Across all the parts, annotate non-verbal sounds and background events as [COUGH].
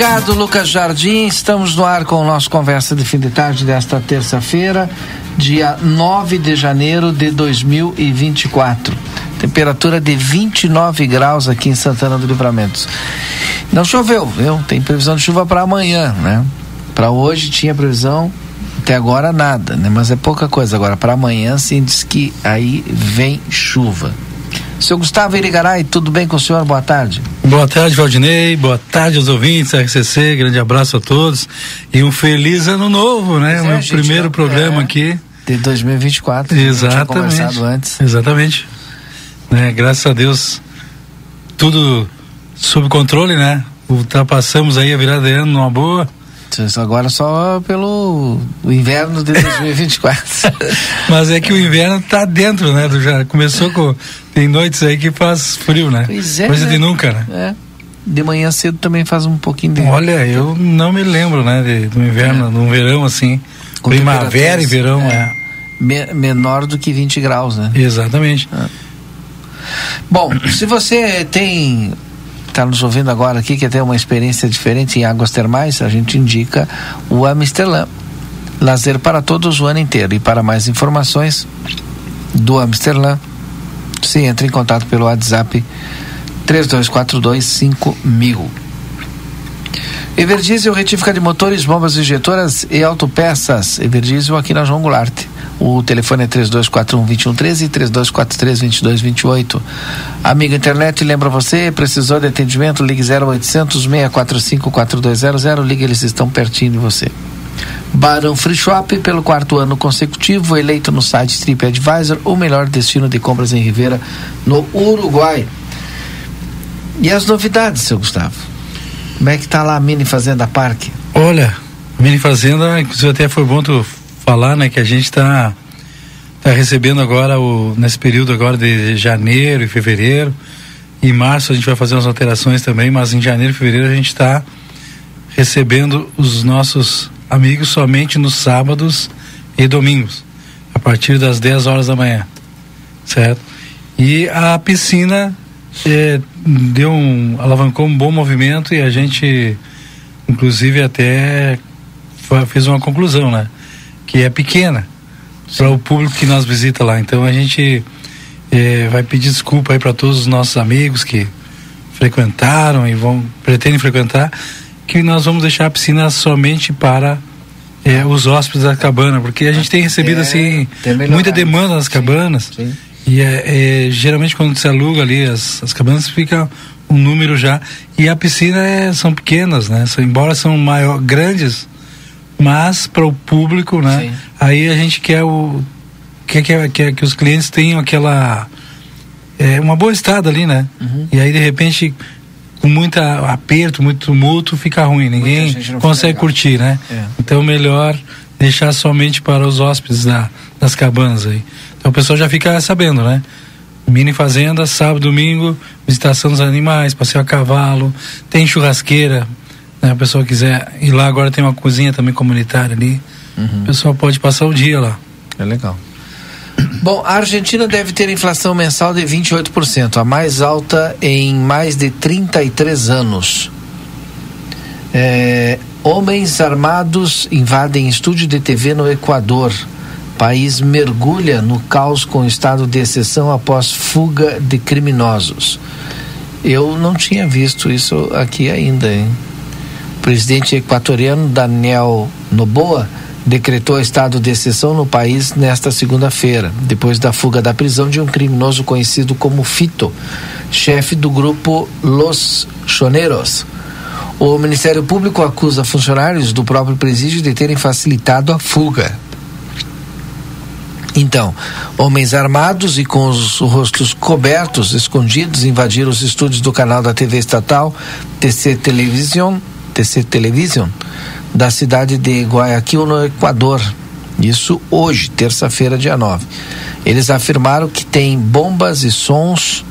Obrigado, Lucas Jardim. Estamos no ar com o nosso Conversa de Fim de Tarde desta terça-feira, dia 9 de janeiro de 2024. Temperatura de 29 graus aqui em Santana do Livramento. Não choveu, viu? Tem previsão de chuva para amanhã, né? Para hoje tinha previsão, até agora nada, né? Mas é pouca coisa. Agora, para amanhã, sim, diz que aí vem chuva. Seu Gustavo Irigaray, tudo bem com o senhor? Boa tarde. Boa tarde, Valdinei. Boa tarde aos ouvintes da RCC. Grande abraço a todos. E um feliz ano novo, né? Meu primeiro já, programa é, aqui. De 2024. Exatamente. antes. Exatamente. Né? Graças a Deus, tudo sob controle, né? Ultrapassamos aí a virada de ano numa boa. Agora só pelo inverno de 2024. [LAUGHS] Mas é que o inverno tá dentro, né? Já começou com. Tem noites aí que faz frio, né? Pois é. Coisa né? de nunca, né? É. De manhã cedo também faz um pouquinho de. Olha, eu não me lembro, né? De, do inverno, é. no verão assim. Com primavera e verão, é. é. Me, menor do que 20 graus, né? Exatamente. É. Bom, se você tem está nos ouvindo agora aqui, quer ter uma experiência diferente em águas termais, a gente indica o Amsterdã. Lazer para todos o ano inteiro. E para mais informações do Amsterdã, se entra em contato pelo WhatsApp 3242 5000. Everdiesel, retífica de motores, bombas injetoras e autopeças. Everdiesel aqui na João Goulart. O telefone é 3241-2113 e 3243-2228. Amigo internet, lembra você, precisou de atendimento, ligue 0800 645 4200, ligue, eles estão pertinho de você. Barão Free Shop, pelo quarto ano consecutivo, eleito no site TripAdvisor, o melhor destino de compras em Ribeira, no Uruguai. E as novidades, seu Gustavo? Como é que tá lá a Mini Fazenda Parque? Olha, Mini Fazenda, inclusive até foi bom tu falar, né, que a gente está tá recebendo agora o nesse período agora de janeiro e fevereiro. Em março a gente vai fazer umas alterações também, mas em janeiro e fevereiro a gente está recebendo os nossos amigos somente nos sábados e domingos, a partir das 10 horas da manhã, certo? E a piscina é, deu um alavancou um bom movimento e a gente inclusive até fez uma conclusão, né? Que é pequena para o público que nós visita lá. Então a gente é, vai pedir desculpa aí para todos os nossos amigos que frequentaram e vão pretendem frequentar, que nós vamos deixar a piscina somente para é, os hóspedes da cabana, porque a gente tem recebido é, assim muita demanda nas cabanas. Sim, sim. E é, geralmente quando se aluga ali as, as cabanas fica um número já e a piscina são pequenas, né? embora são maior, grandes, mas para o público, né? Sim. Aí a gente quer o quer, quer, quer que os clientes tenham aquela é, uma boa estada ali, né? Uhum. E aí de repente com muito aperto, muito tumulto, fica ruim, ninguém consegue curtir, né? É. Então melhor deixar somente para os hóspedes da, das cabanas aí. Então o pessoal já fica sabendo, né? Mini fazenda, sábado, domingo, visitação dos animais, passeio a cavalo, tem churrasqueira, né? A pessoa quiser ir lá, agora tem uma cozinha também comunitária ali. Uhum. O pessoal pode passar o dia lá. É legal. [CLEARS THROAT] Bom, a Argentina deve ter inflação mensal de 28%, a mais alta em mais de 33 anos. É, homens armados invadem estúdio de TV no Equador. País mergulha no caos com estado de exceção após fuga de criminosos. Eu não tinha visto isso aqui ainda, hein? Presidente equatoriano Daniel Noboa decretou estado de exceção no país nesta segunda-feira, depois da fuga da prisão de um criminoso conhecido como Fito, chefe do grupo Los Choneros. O Ministério Público acusa funcionários do próprio presídio de terem facilitado a fuga. Então, homens armados e com os rostos cobertos, escondidos, invadiram os estúdios do canal da TV estatal TC Television, TC Television, da cidade de Guayaquil, no Equador. Isso hoje, terça-feira, dia 9. Eles afirmaram que tem bombas e sons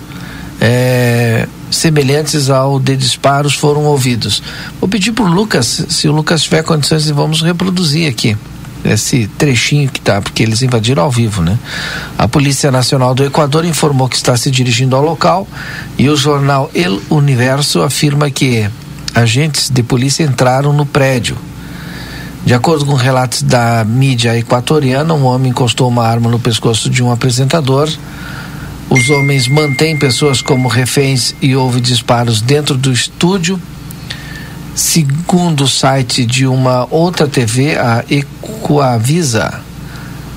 é, semelhantes ao de disparos foram ouvidos. Vou pedir para o Lucas, se o Lucas tiver condições, vamos reproduzir aqui esse trechinho que tá, porque eles invadiram ao vivo, né? A Polícia Nacional do Equador informou que está se dirigindo ao local e o jornal El Universo afirma que agentes de polícia entraram no prédio. De acordo com relatos da mídia equatoriana, um homem encostou uma arma no pescoço de um apresentador. Os homens mantêm pessoas como reféns e houve disparos dentro do estúdio Segundo o site de uma outra TV, a Ecoavisa,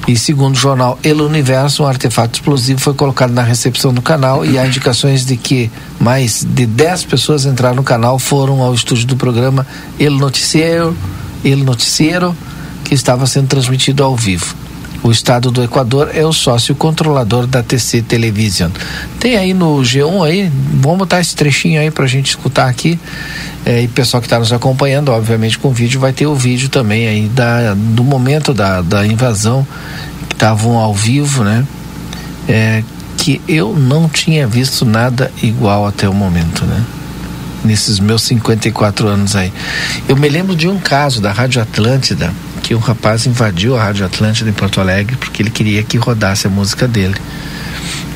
e segundo o jornal El Universo, um artefato explosivo foi colocado na recepção do canal e há indicações de que mais de 10 pessoas entraram no canal, foram ao estúdio do programa El Noticiero, El Noticiero que estava sendo transmitido ao vivo. O estado do Equador é o sócio controlador da TC Television. Tem aí no G1 aí, vamos botar esse trechinho aí pra gente escutar aqui. É, e pessoal que está nos acompanhando, obviamente com vídeo, vai ter o vídeo também aí da, do momento da, da invasão, que estavam ao vivo, né? É, que eu não tinha visto nada igual até o momento, né? Nesses meus 54 anos aí. Eu me lembro de um caso da Rádio Atlântida, que um rapaz invadiu a Rádio Atlântida em Porto Alegre porque ele queria que rodasse a música dele.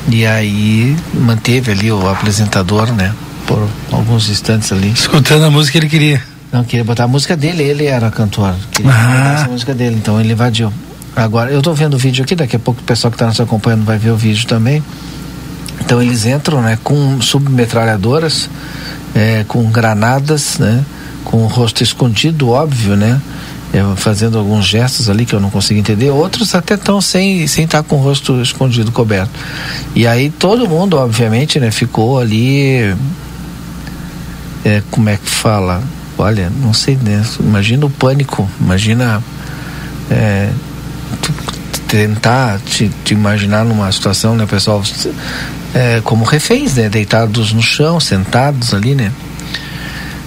E aí manteve ali o apresentador, né? Por alguns instantes ali. Escutando a música que ele queria. Não, queria botar a música dele, ele era cantor. Queria ah. a música dele, então ele invadiu. Agora, eu tô vendo o vídeo aqui, daqui a pouco o pessoal que está nos acompanhando vai ver o vídeo também. Então eles entram, né, com submetralhadoras, é, com granadas, né, com o rosto escondido, óbvio, né, fazendo alguns gestos ali que eu não consigo entender, outros até estão sem sem estar tá com o rosto escondido, coberto. E aí todo mundo, obviamente, né, ficou ali é, como é que fala? Olha, não sei, né? Imagina o pânico, imagina é, tentar te, te, imaginar numa situação, né, pessoal, é, como reféns, né, deitados no chão, sentados ali, né?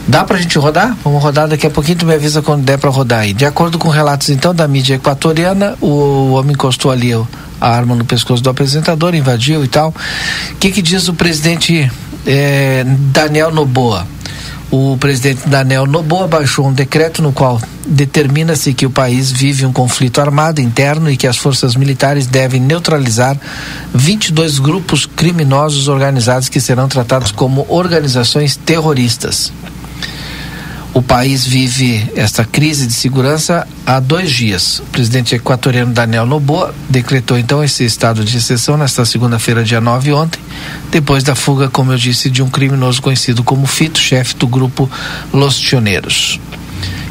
Dá pra gente rodar? Vamos rodar daqui a pouquinho, tu me avisa quando der pra rodar aí. De acordo com relatos então da mídia equatoriana, o homem encostou ali a arma no pescoço do apresentador, invadiu e tal. O que, que diz o presidente eh, Daniel Noboa? O presidente Daniel Noboa baixou um decreto no qual determina-se que o país vive um conflito armado interno e que as forças militares devem neutralizar 22 grupos criminosos organizados que serão tratados como organizações terroristas. O país vive esta crise de segurança há dois dias. O presidente equatoriano Daniel Noboa decretou então esse estado de exceção nesta segunda-feira, dia 9, ontem, depois da fuga, como eu disse, de um criminoso conhecido como Fito, chefe do grupo Los Tioneiros.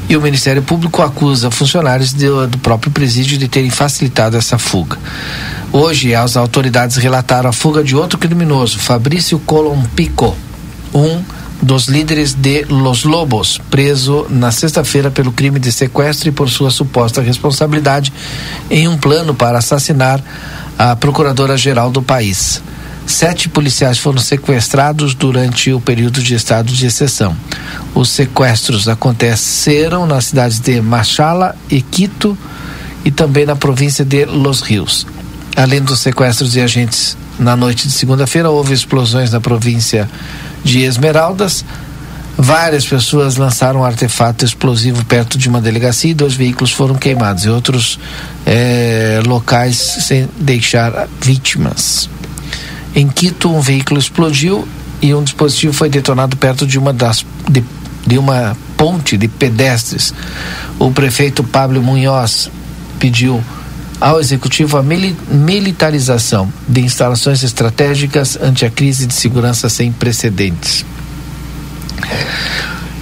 E o Ministério Público acusa funcionários do, do próprio presídio de terem facilitado essa fuga. Hoje, as autoridades relataram a fuga de outro criminoso, Fabrício Colompico, um dos líderes de Los Lobos, preso na sexta-feira pelo crime de sequestro e por sua suposta responsabilidade em um plano para assassinar a procuradora-geral do país. Sete policiais foram sequestrados durante o período de estado de exceção. Os sequestros aconteceram nas cidades de Machala e Quito e também na província de Los Rios. Além dos sequestros de agentes na noite de segunda-feira, houve explosões na província de Esmeraldas. Várias pessoas lançaram um artefato explosivo perto de uma delegacia e dois veículos foram queimados e outros eh, locais sem deixar vítimas. Em Quito, um veículo explodiu e um dispositivo foi detonado perto de uma das de, de uma ponte de pedestres. O prefeito Pablo Munhoz pediu ao executivo a militarização de instalações estratégicas ante a crise de segurança sem precedentes.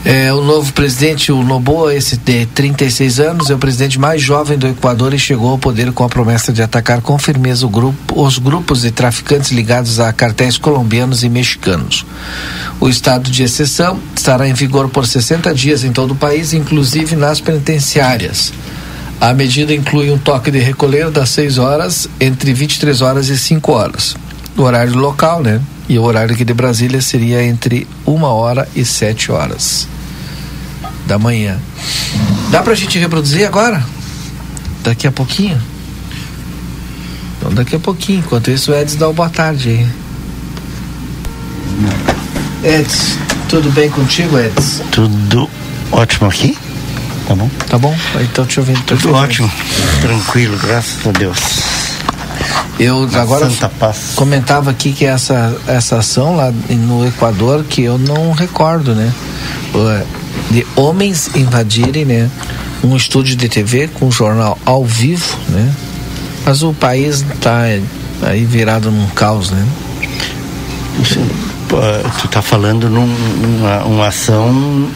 É, o novo presidente, o Noboa, esse de 36 anos, é o presidente mais jovem do Equador e chegou ao poder com a promessa de atacar com firmeza grupo, os grupos de traficantes ligados a cartéis colombianos e mexicanos. O estado de exceção estará em vigor por 60 dias em todo o país, inclusive nas penitenciárias. A medida inclui um toque de recolher das 6 horas entre 23 horas e 5 horas. O horário local, né? E o horário aqui de Brasília seria entre 1 hora e 7 horas da manhã. Dá pra gente reproduzir agora? Daqui a pouquinho? Então daqui a pouquinho. Enquanto isso, o Edson dá uma boa tarde aí. Edson, tudo bem contigo, Edson? Tudo ótimo aqui? Tá bom? Tá bom? Então te ouvindo. Tudo ótimo, tranquilo, graças a Deus. Eu Uma agora comentava aqui que essa, essa ação lá no Equador, que eu não recordo, né? De homens invadirem, né? Um estúdio de TV com um jornal ao vivo, né? Mas o país tá aí virado num caos, né? Pô, Tu tá falando num, numa uma ação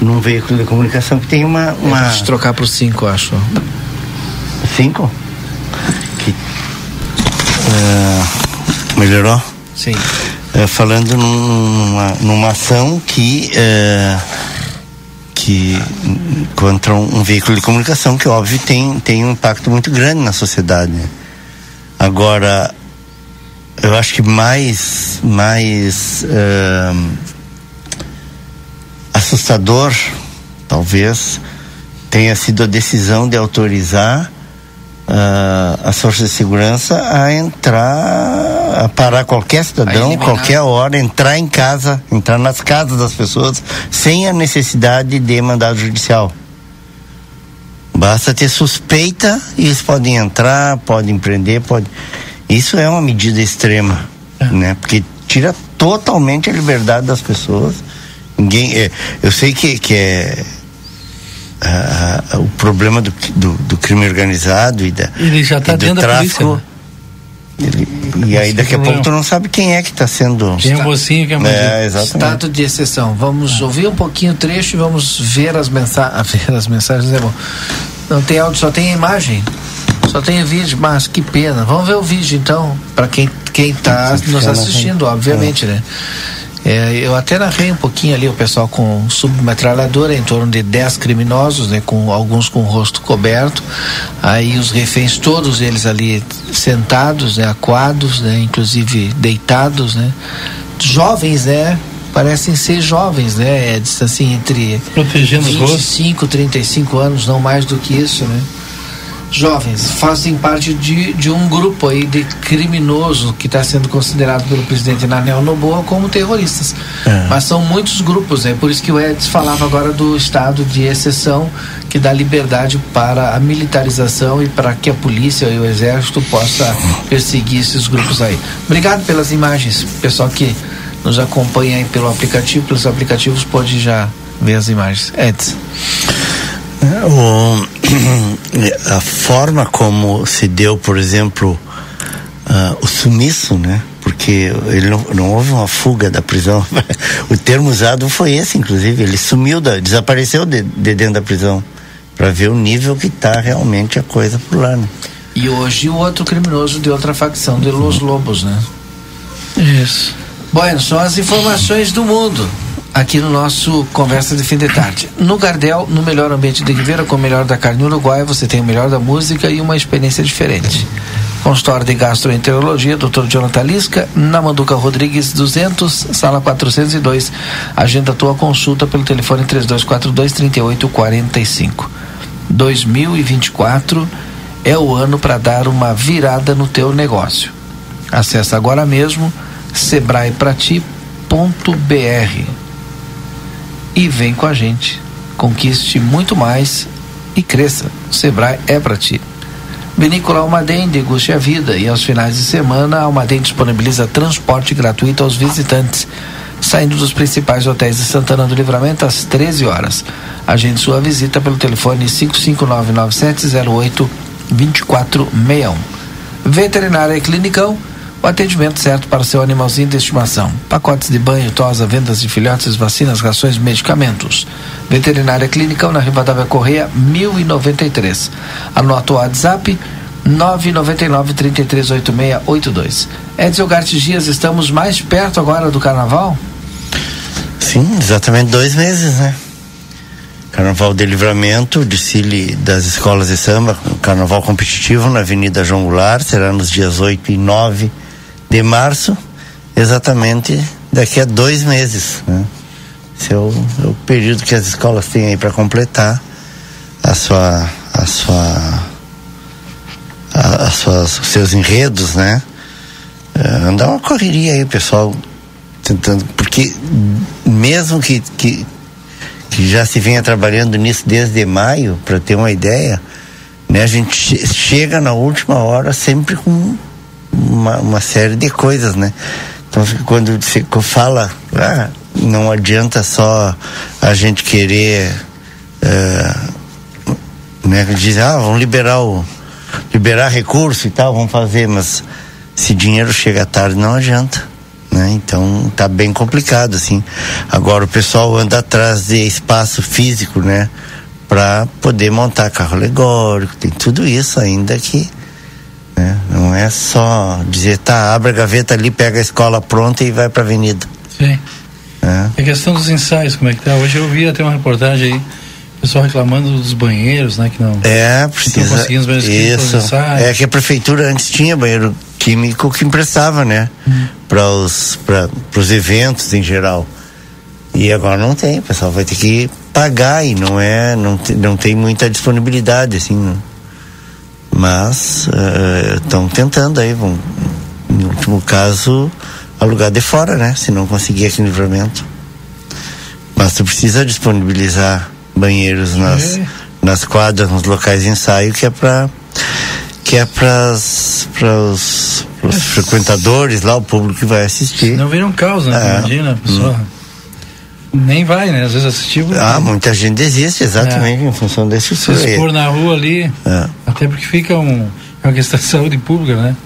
num veículo de comunicação que tem uma. uma... Deixa eu trocar pro 5, acho. Cinco? Que. ah, melhorou? Sim. Eh, falando numa, numa ação que eh, que contra um, um veículo de comunicação que óbvio tem tem um impacto muito grande na sociedade agora eu acho que mais mais eh, assustador talvez tenha sido a decisão de autorizar ah, as forças de segurança a entrar, a parar qualquer cidadão, qualquer hora, entrar em casa, entrar nas casas das pessoas, sem a necessidade de mandado judicial. Basta ter suspeita e eles podem entrar, podem prender, pode. Isso é uma medida extrema, né? Porque tira totalmente a liberdade das pessoas. Ninguém, é, eu sei que, que é ah, o problema do, do, do crime organizado e da Ele já tá do dentro da tráfico. polícia, né? Ele- e aí daqui a é pouco problema. tu não sabe quem é que está sendo. Quem é o mocinho, quem é o. É, exatamente. Estado de exceção. Vamos ouvir um pouquinho o trecho e vamos ver as mensagens. [LAUGHS] Ver as mensagens é bom. Não tem áudio, só tem imagem. Só tem vídeo, mas que pena. Vamos ver o vídeo então, para quem quem tá Sim, nos assistindo, obviamente, né? É, eu até narrei um pouquinho ali o pessoal com submetralhadora, em torno de 10 criminosos, né, com alguns com o rosto coberto. Aí os reféns, todos eles ali sentados, né, aquados, né, inclusive deitados, né? Jovens, né? Parecem ser jovens, né? Edson, assim, entre Protegendo os rostos. 25, 35 anos, não mais do que isso, né? Jovens fazem parte de, de um grupo aí de criminoso que está sendo considerado pelo presidente Nanel Noboa como terroristas. É. Mas são muitos grupos, é por isso que o Edson falava agora do estado de exceção que dá liberdade para a militarização e para que a polícia e o exército possa perseguir esses grupos aí. Obrigado pelas imagens, pessoal que nos acompanha aí pelo aplicativo, pelos aplicativos pode já ver as imagens. Edson. O, [CLEARS THROAT] a forma como se deu, por exemplo, uh, o sumiço, né? Porque ele não, não, houve uma fuga da prisão. [LAUGHS] o termo usado foi esse, inclusive. Ele sumiu, da, desapareceu de, de dentro da prisão para ver o nível que está realmente a coisa por lá. Né? E hoje o outro criminoso de outra facção, de Los Lobos, né? Isso. Bueno, são as informações do mundo aqui no nosso Conversa de Fim de Tarde. No Gardel, no melhor ambiente de Ribeira, com o melhor da carne uruguaia, você tem o melhor da música e uma experiência diferente. Consultório de Gastroenterologia, Dr. Jonathan Lisca, na Manduca Rodrigues 200, sala 402. Agenda tua consulta pelo telefone 3242 3845. 2024 é o ano para dar uma virada no teu negócio. Acesse agora mesmo sebraeprati.br e vem com a gente. Conquiste muito mais e cresça. O Sebrae é para ti. Vinícola Almaden, deguste a vida e aos finais de semana a Almaden disponibiliza transporte gratuito aos visitantes, saindo dos principais hotéis de Santana do Livramento às 13 horas. Agende sua visita pelo telefone 5599708 2461. Veterinária Clinicão o atendimento certo para seu animalzinho de estimação. Pacotes de banho, tosa, vendas de filhotes, vacinas, rações, medicamentos. Veterinária Clínica na Rivadavia Correia, 1093. Anota o WhatsApp 999 338682. Edson Gartes Dias, estamos mais perto agora do carnaval? Sim, exatamente dois meses, né? Carnaval de Livramento, desfile das escolas de samba, carnaval competitivo na Avenida João Goulart, será nos dias 8 e 9 de março, exatamente daqui a dois meses. Né? Esse é o, é o período que as escolas têm aí para completar a sua, a sua, a, a suas, os seus enredos, né? É, andar uma correria aí, pessoal, tentando, porque mesmo que, que, que já se venha trabalhando nisso desde maio, para ter uma ideia, né? A gente chega na última hora sempre com uma, uma série de coisas, né? Então, quando se fala, ah, não adianta só a gente querer, uh, né? Diz, ah, vamos liberar o, liberar recurso e tal, vamos fazer, mas se dinheiro chega tarde, não adianta. Né? Então tá bem complicado assim. Agora o pessoal anda atrás de espaço físico, né? Para poder montar carro alegórico, tem tudo isso ainda que né? Não é só dizer, tá, abre a gaveta ali, pega a escola pronta e vai para a avenida. Sim. É. a questão dos ensaios, como é que tá? Hoje eu vi até uma reportagem aí, pessoal reclamando dos banheiros, né? Que não. É, precisa. Que não isso. É que a prefeitura antes tinha banheiro químico que emprestava, né? Hum. Para os para os eventos em geral. E agora não tem, o pessoal vai ter que pagar e não é, não, não tem muita disponibilidade assim. Não. Mas estão uh, tentando aí, vão, no último caso, alugar de fora, né? Se não conseguir aqui no livramento. Mas tu precisa disponibilizar banheiros nas, é. nas quadras, nos locais de ensaio, que é para que é para os é. frequentadores lá, o público que vai assistir. Não vira um caos, né? É. Imagina, a pessoa. Hum nem vai, né? Às vezes assistiu. Ah, muita gente desiste, exatamente, é. em função desse Se expor na rua ali, é. até porque fica um, é uma questão de saúde pública, né?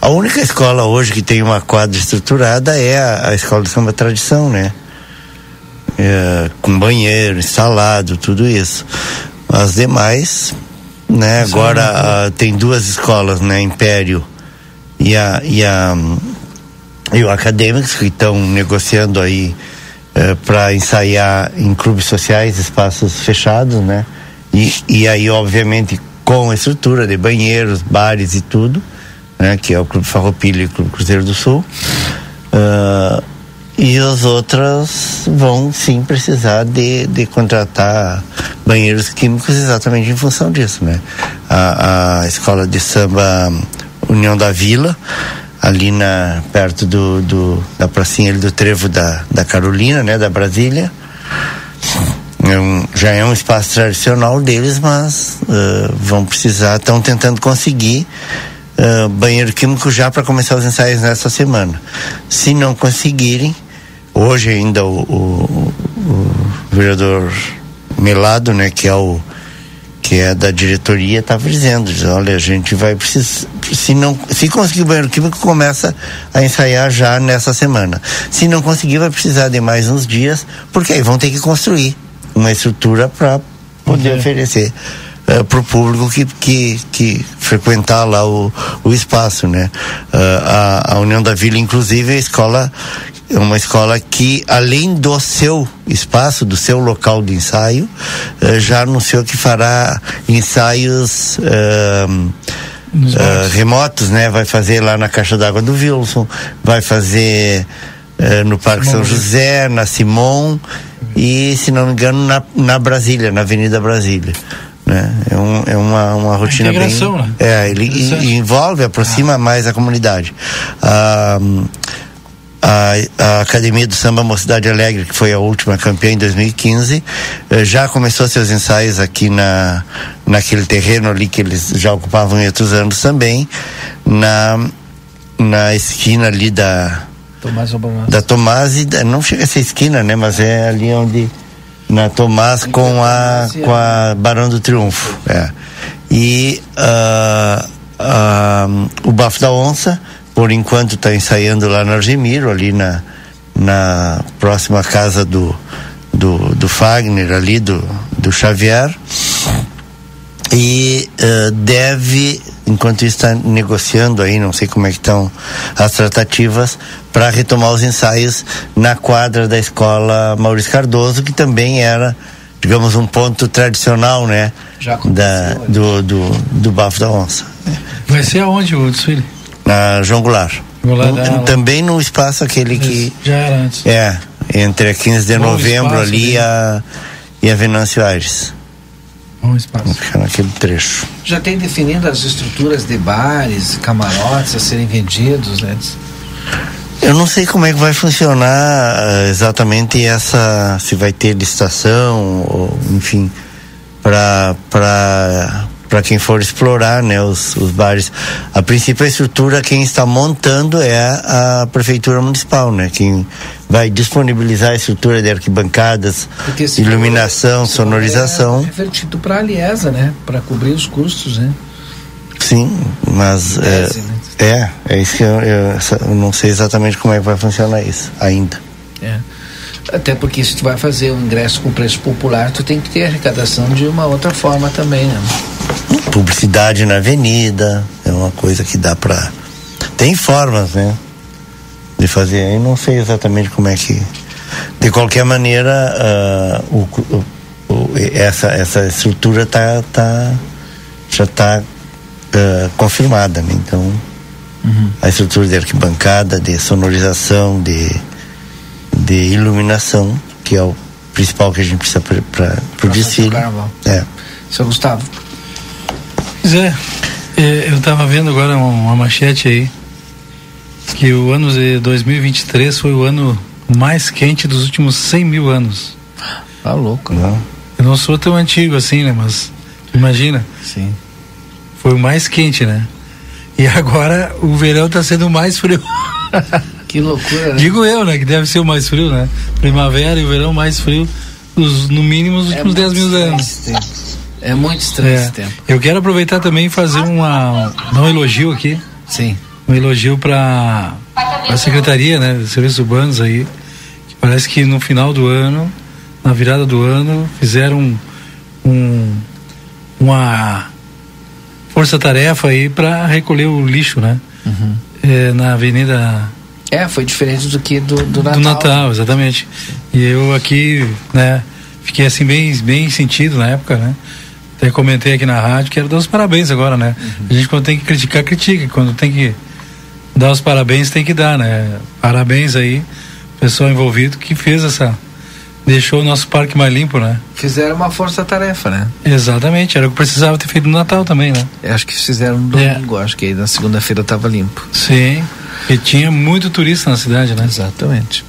A única escola hoje que tem uma quadra estruturada é a, a escola de samba tradição, né? É, com banheiro, instalado, tudo isso. As demais, né? Isso Agora a, tem duas escolas, né? Império e a, e a e o Acadêmicos que estão negociando aí para ensaiar em clubes sociais, espaços fechados, né? E, e aí, obviamente, com a estrutura de banheiros, bares e tudo, né? Que é o Clube Farroupilha e o Clube Cruzeiro do Sul. Uh, e as outras vão sim precisar de, de contratar banheiros químicos exatamente em função disso, né? A, a escola de samba União da Vila ali na perto do, do da pracinha do trevo da, da Carolina, né, da Brasília. É um, já é um espaço tradicional deles, mas uh, vão precisar, estão tentando conseguir uh, banheiro químico já para começar os ensaios nessa semana. Se não conseguirem, hoje ainda o, o, o vereador Melado, né, que é o que é da diretoria, estava dizendo, diz, olha, a gente vai precisar, se não, se conseguir o banheiro químico, começa a ensaiar já nessa semana. Se não conseguir, vai precisar de mais uns dias, porque aí vão ter que construir uma estrutura para poder uhum. oferecer uh, eh, para o público que, que, que frequentar lá o, o espaço, né? Uh, a, a União da Vila, inclusive, é a escola é uma escola que, além do seu espaço, do seu local de ensaio, uh, já anunciou que fará ensaios uh, remotos, né? Vai fazer lá na Caixa d'Água do Wilson, vai fazer no Parque Simão. São José, na Simon e, se não me engano, na, na Brasília, na Avenida Brasília. Né? É, um, é uma, uma rotina bem. Né? É, ele envolve, aproxima ah. mais a comunidade. Ah, a, a, Academia do Samba Mocidade Alegre, que foi a última campeã em 2015, eh, já começou seus ensaios aqui na, naquele terreno ali que eles já ocupavam em outros anos também, na, na esquina ali da Tomás da Tomás e da, não chega a ser esquina, né? Mas é ali onde na Tomás com a com a Barão do Triunfo, é. E uh, uh, o Bafo da Onça, por enquanto está ensaiando lá no Argemiro, ali na na próxima casa do do, do Fagner ali do do Xavier e uh, deve enquanto está negociando aí, não sei como é que estão as tratativas para retomar os ensaios na quadra da escola Maurício Cardoso, que também era, digamos, um ponto tradicional, né? da, do, do, do Bafo da Onça. Vai ser aonde o desfile? Na João Goulart. Goulart também no espaço aquele que. Já era antes. É, entre a 15 de Bom novembro ali e a, e a Venâncio Aires. Um espaço. Ficar naquele trecho. Já tem definido as estruturas de bares, camarotes a serem vendidos, né? Eu não sei como é que vai funcionar uh, exatamente essa, se vai ter licitação, ou, enfim, para para quem for explorar né, os, os bares. A princípio, a estrutura, quem está montando é a, a Prefeitura Municipal, né? Quem vai disponibilizar a estrutura de arquibancadas, iluminação, sonorização. É revertido para a Aliesa, né? Para cobrir os custos, né? Sim, mas é, né? é, é isso que eu, eu, eu, não sei exatamente como é que vai funcionar isso ainda. É. Até porque se tu vai fazer um ingresso com preço popular, tu tem que ter arrecadação de uma outra forma também, né? Publicidade na avenida, é uma coisa que dá para tem formas, né? De fazer, eu não sei exatamente como é que de qualquer maneira uh, o, o, o, essa essa estrutura tá, tá já está uh, confirmada, né? Então uhum. a estrutura de arquibancada, de sonorização, de de iluminação, que é o principal que a gente precisa para o desfile. É. Seu Gustavo. Pois é, é eu estava vendo agora uma, manchete aí, que o ano de 2023 foi o ano mais quente dos últimos 100 mil anos. Tá louco, né? Eu não sou tão antigo assim, né? Mas imagina. Sim. Foi o mais quente, né? E agora o verão está sendo mais frio. [LAUGHS] Que loucura, né? Digo eu, né? Que deve ser o mais frio, né? Primavera e o verão mais frio, dos, no mínimo, os é últimos é 10 mil anos. É muito estranho é. esse tempo. Eu quero aproveitar também e fazer uma, um elogio aqui. Sim. Um elogio para a Secretaria, né? De Serviços Urbanos aí. Que parece que no final do ano, na virada do ano, fizeram um, uma força-tarefa aí para recolher o lixo, né? Uhum. É, na Avenida é, foi diferente do que do, do Natal. Do Natal, exatamente. E eu aqui, né, fiquei assim bem, bem sentido na época, né? Até comentei aqui na rádio, quero dar os parabéns agora, né? Uhum. A gente quando tem que criticar, critica. Quando tem que dar os parabéns, tem que dar, né? Parabéns aí, pessoal envolvido que fez essa. Deixou o nosso parque mais limpo, né? Fizeram uma força-tarefa, né? Exatamente, era o que precisava ter feito no Natal também, né? Eu acho que fizeram no domingo, é. acho que aí na segunda-feira estava limpo. Sim. E tinha muito turista na cidade, né? Exatamente.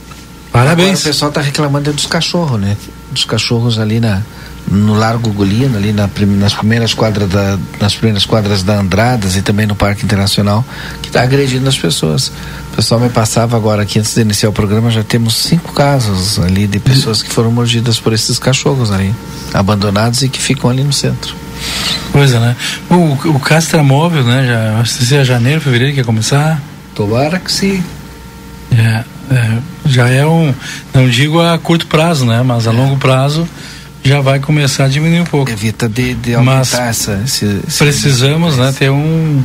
Parabéns. Agora, o pessoal está reclamando dos cachorros, né? Dos cachorros ali na no Largo Golino, ali na, nas primeiras quadras da, nas primeiras quadras da Andradas e também no Parque Internacional, que está agredindo as pessoas. O pessoal me passava agora aqui antes de iniciar o programa, já temos cinco casos ali de pessoas que foram mordidas por esses cachorros ali, abandonados e que ficam ali no centro. Coisa, né? O, o castramóvel, né? Já, se é janeiro, fevereiro que ia começar. Tomara que sim. É, é, já é um, não digo a curto prazo, né? Mas a longo prazo já vai começar a diminuir um pouco. Evita de, de aumentar Mas essa, esse, esse precisamos, né? Ter um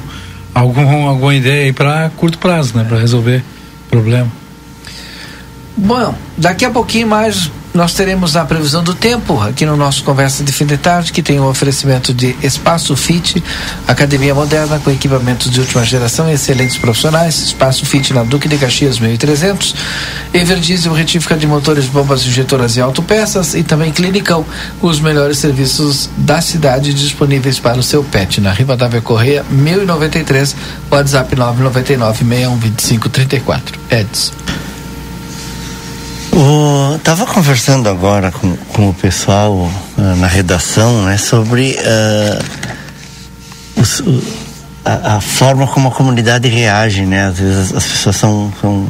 algum alguma ideia aí para curto prazo, né? Para resolver o problema. Bom, daqui a pouquinho mais nós teremos a previsão do tempo aqui no nosso Conversa de Fim de Tarde, que tem o um oferecimento de Espaço Fit, academia moderna com equipamentos de última geração e excelentes profissionais. Espaço Fit na Duque de Caxias 1300. Everdiesel, retífica de motores, bombas injetoras e autopeças. E também Clinicão, os melhores serviços da cidade disponíveis para o seu pet. Na Rivadavia Correia 1093, WhatsApp 999 612534. Eds. O, tava conversando agora com, com o pessoal uh, na redação, né, sobre uh, os, a, a, forma como a comunidade reage, né? Às vezes as, as pessoas são, são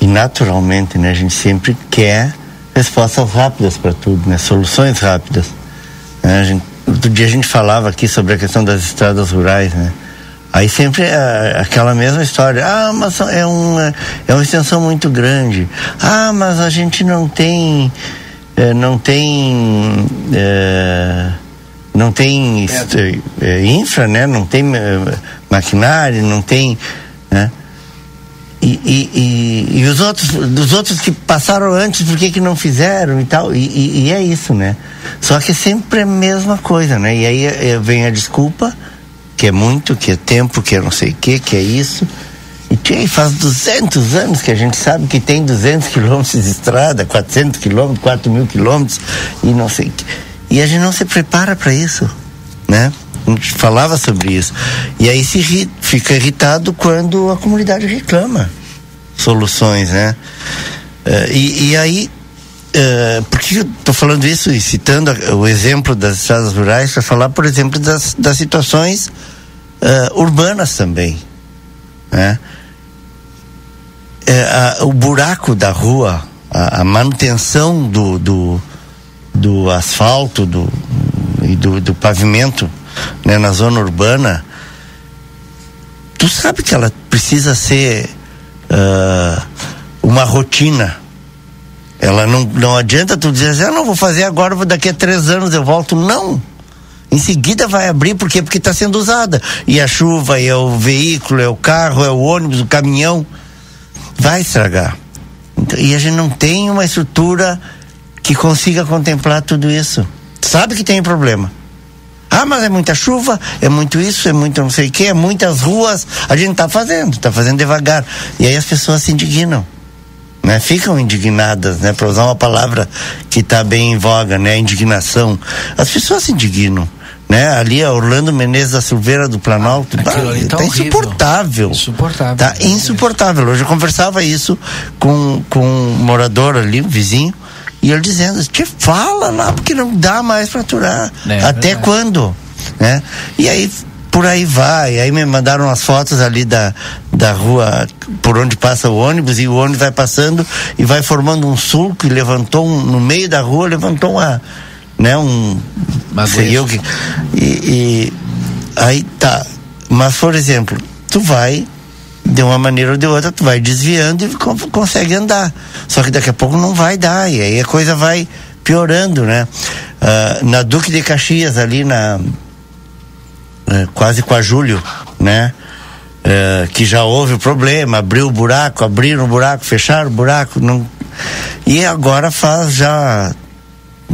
e naturalmente, né? A gente sempre quer respostas rápidas para tudo, né? Soluções rápidas. Né? Gente, outro dia a gente falava aqui sobre a questão das estradas rurais, né? Aí sempre é aquela mesma história. Ah, mas é, um, é uma extensão muito grande. Ah, mas a gente não tem. É, não tem. É, não tem é, infra, né? Não tem é, maquinário, não tem. Né? E, e, e, e, os outros, dos outros que passaram antes, por que, que não fizeram e tal? E, e é isso, né? Só que é sempre a mesma coisa, né? E aí é, vem a desculpa que é muito, que é tempo, que é não sei o que, que é isso. E tem, faz 200 anos que a gente sabe que tem 200 quilômetros de estrada, 400 quilômetros, 4 mil quilômetros e não sei o. E a gente não se prepara para isso, né? A gente falava sobre isso. E aí se fica irritado quando a comunidade reclama soluções, né? Uh, e, e aí Uh, por que eu estou falando isso e citando o exemplo das estradas rurais para falar, por exemplo, das, das situações uh, urbanas também, né? É, a, o buraco da rua, a, a manutenção do, do, do, asfalto do, e do, do pavimento né, na zona urbana, tu sabe que ela precisa ser uh, uma rotina ela não, não adianta tu dizer assim, ah, não vou fazer agora, daqui a três anos eu volto. Não. Em seguida vai abrir, por quê? Porque está sendo usada. E a chuva, é o veículo, é o carro, é o ônibus, o caminhão. Vai estragar. Então, e a gente não tem uma estrutura que consiga contemplar tudo isso. Sabe que tem problema. Ah, mas é muita chuva, é muito isso, é muito não sei o que, é muitas ruas. A gente está fazendo, está fazendo devagar. E aí as pessoas se indignam né? Ficam indignadas, né? Para usar uma palavra que está bem em voga, né? Indignação. As pessoas se indignam. Né? Ali a Orlando Menezes da Silveira do Planalto, ah, tá, tá insuportável. Insuportável. Tá insuportável. Hoje eu conversava isso com, com um morador ali, um vizinho, e ele dizendo, te fala lá, porque não dá mais para aturar. É, Até verdade. quando? Né? E aí por aí vai. Aí me mandaram as fotos ali da, da rua por onde passa o ônibus e o ônibus vai passando e vai formando um sulco e levantou um, no meio da rua, levantou uma, né, um, sei eu que, e, e aí tá. Mas, por exemplo, tu vai de uma maneira ou de outra, tu vai desviando e consegue andar. Só que daqui a pouco não vai dar, e aí a coisa vai piorando, né? Uh, na Duque de Caxias, ali na, é, quase com a Júlio, né? É, que já houve o problema, abriu o buraco, abriram o buraco, fecharam o buraco, não... e agora faz já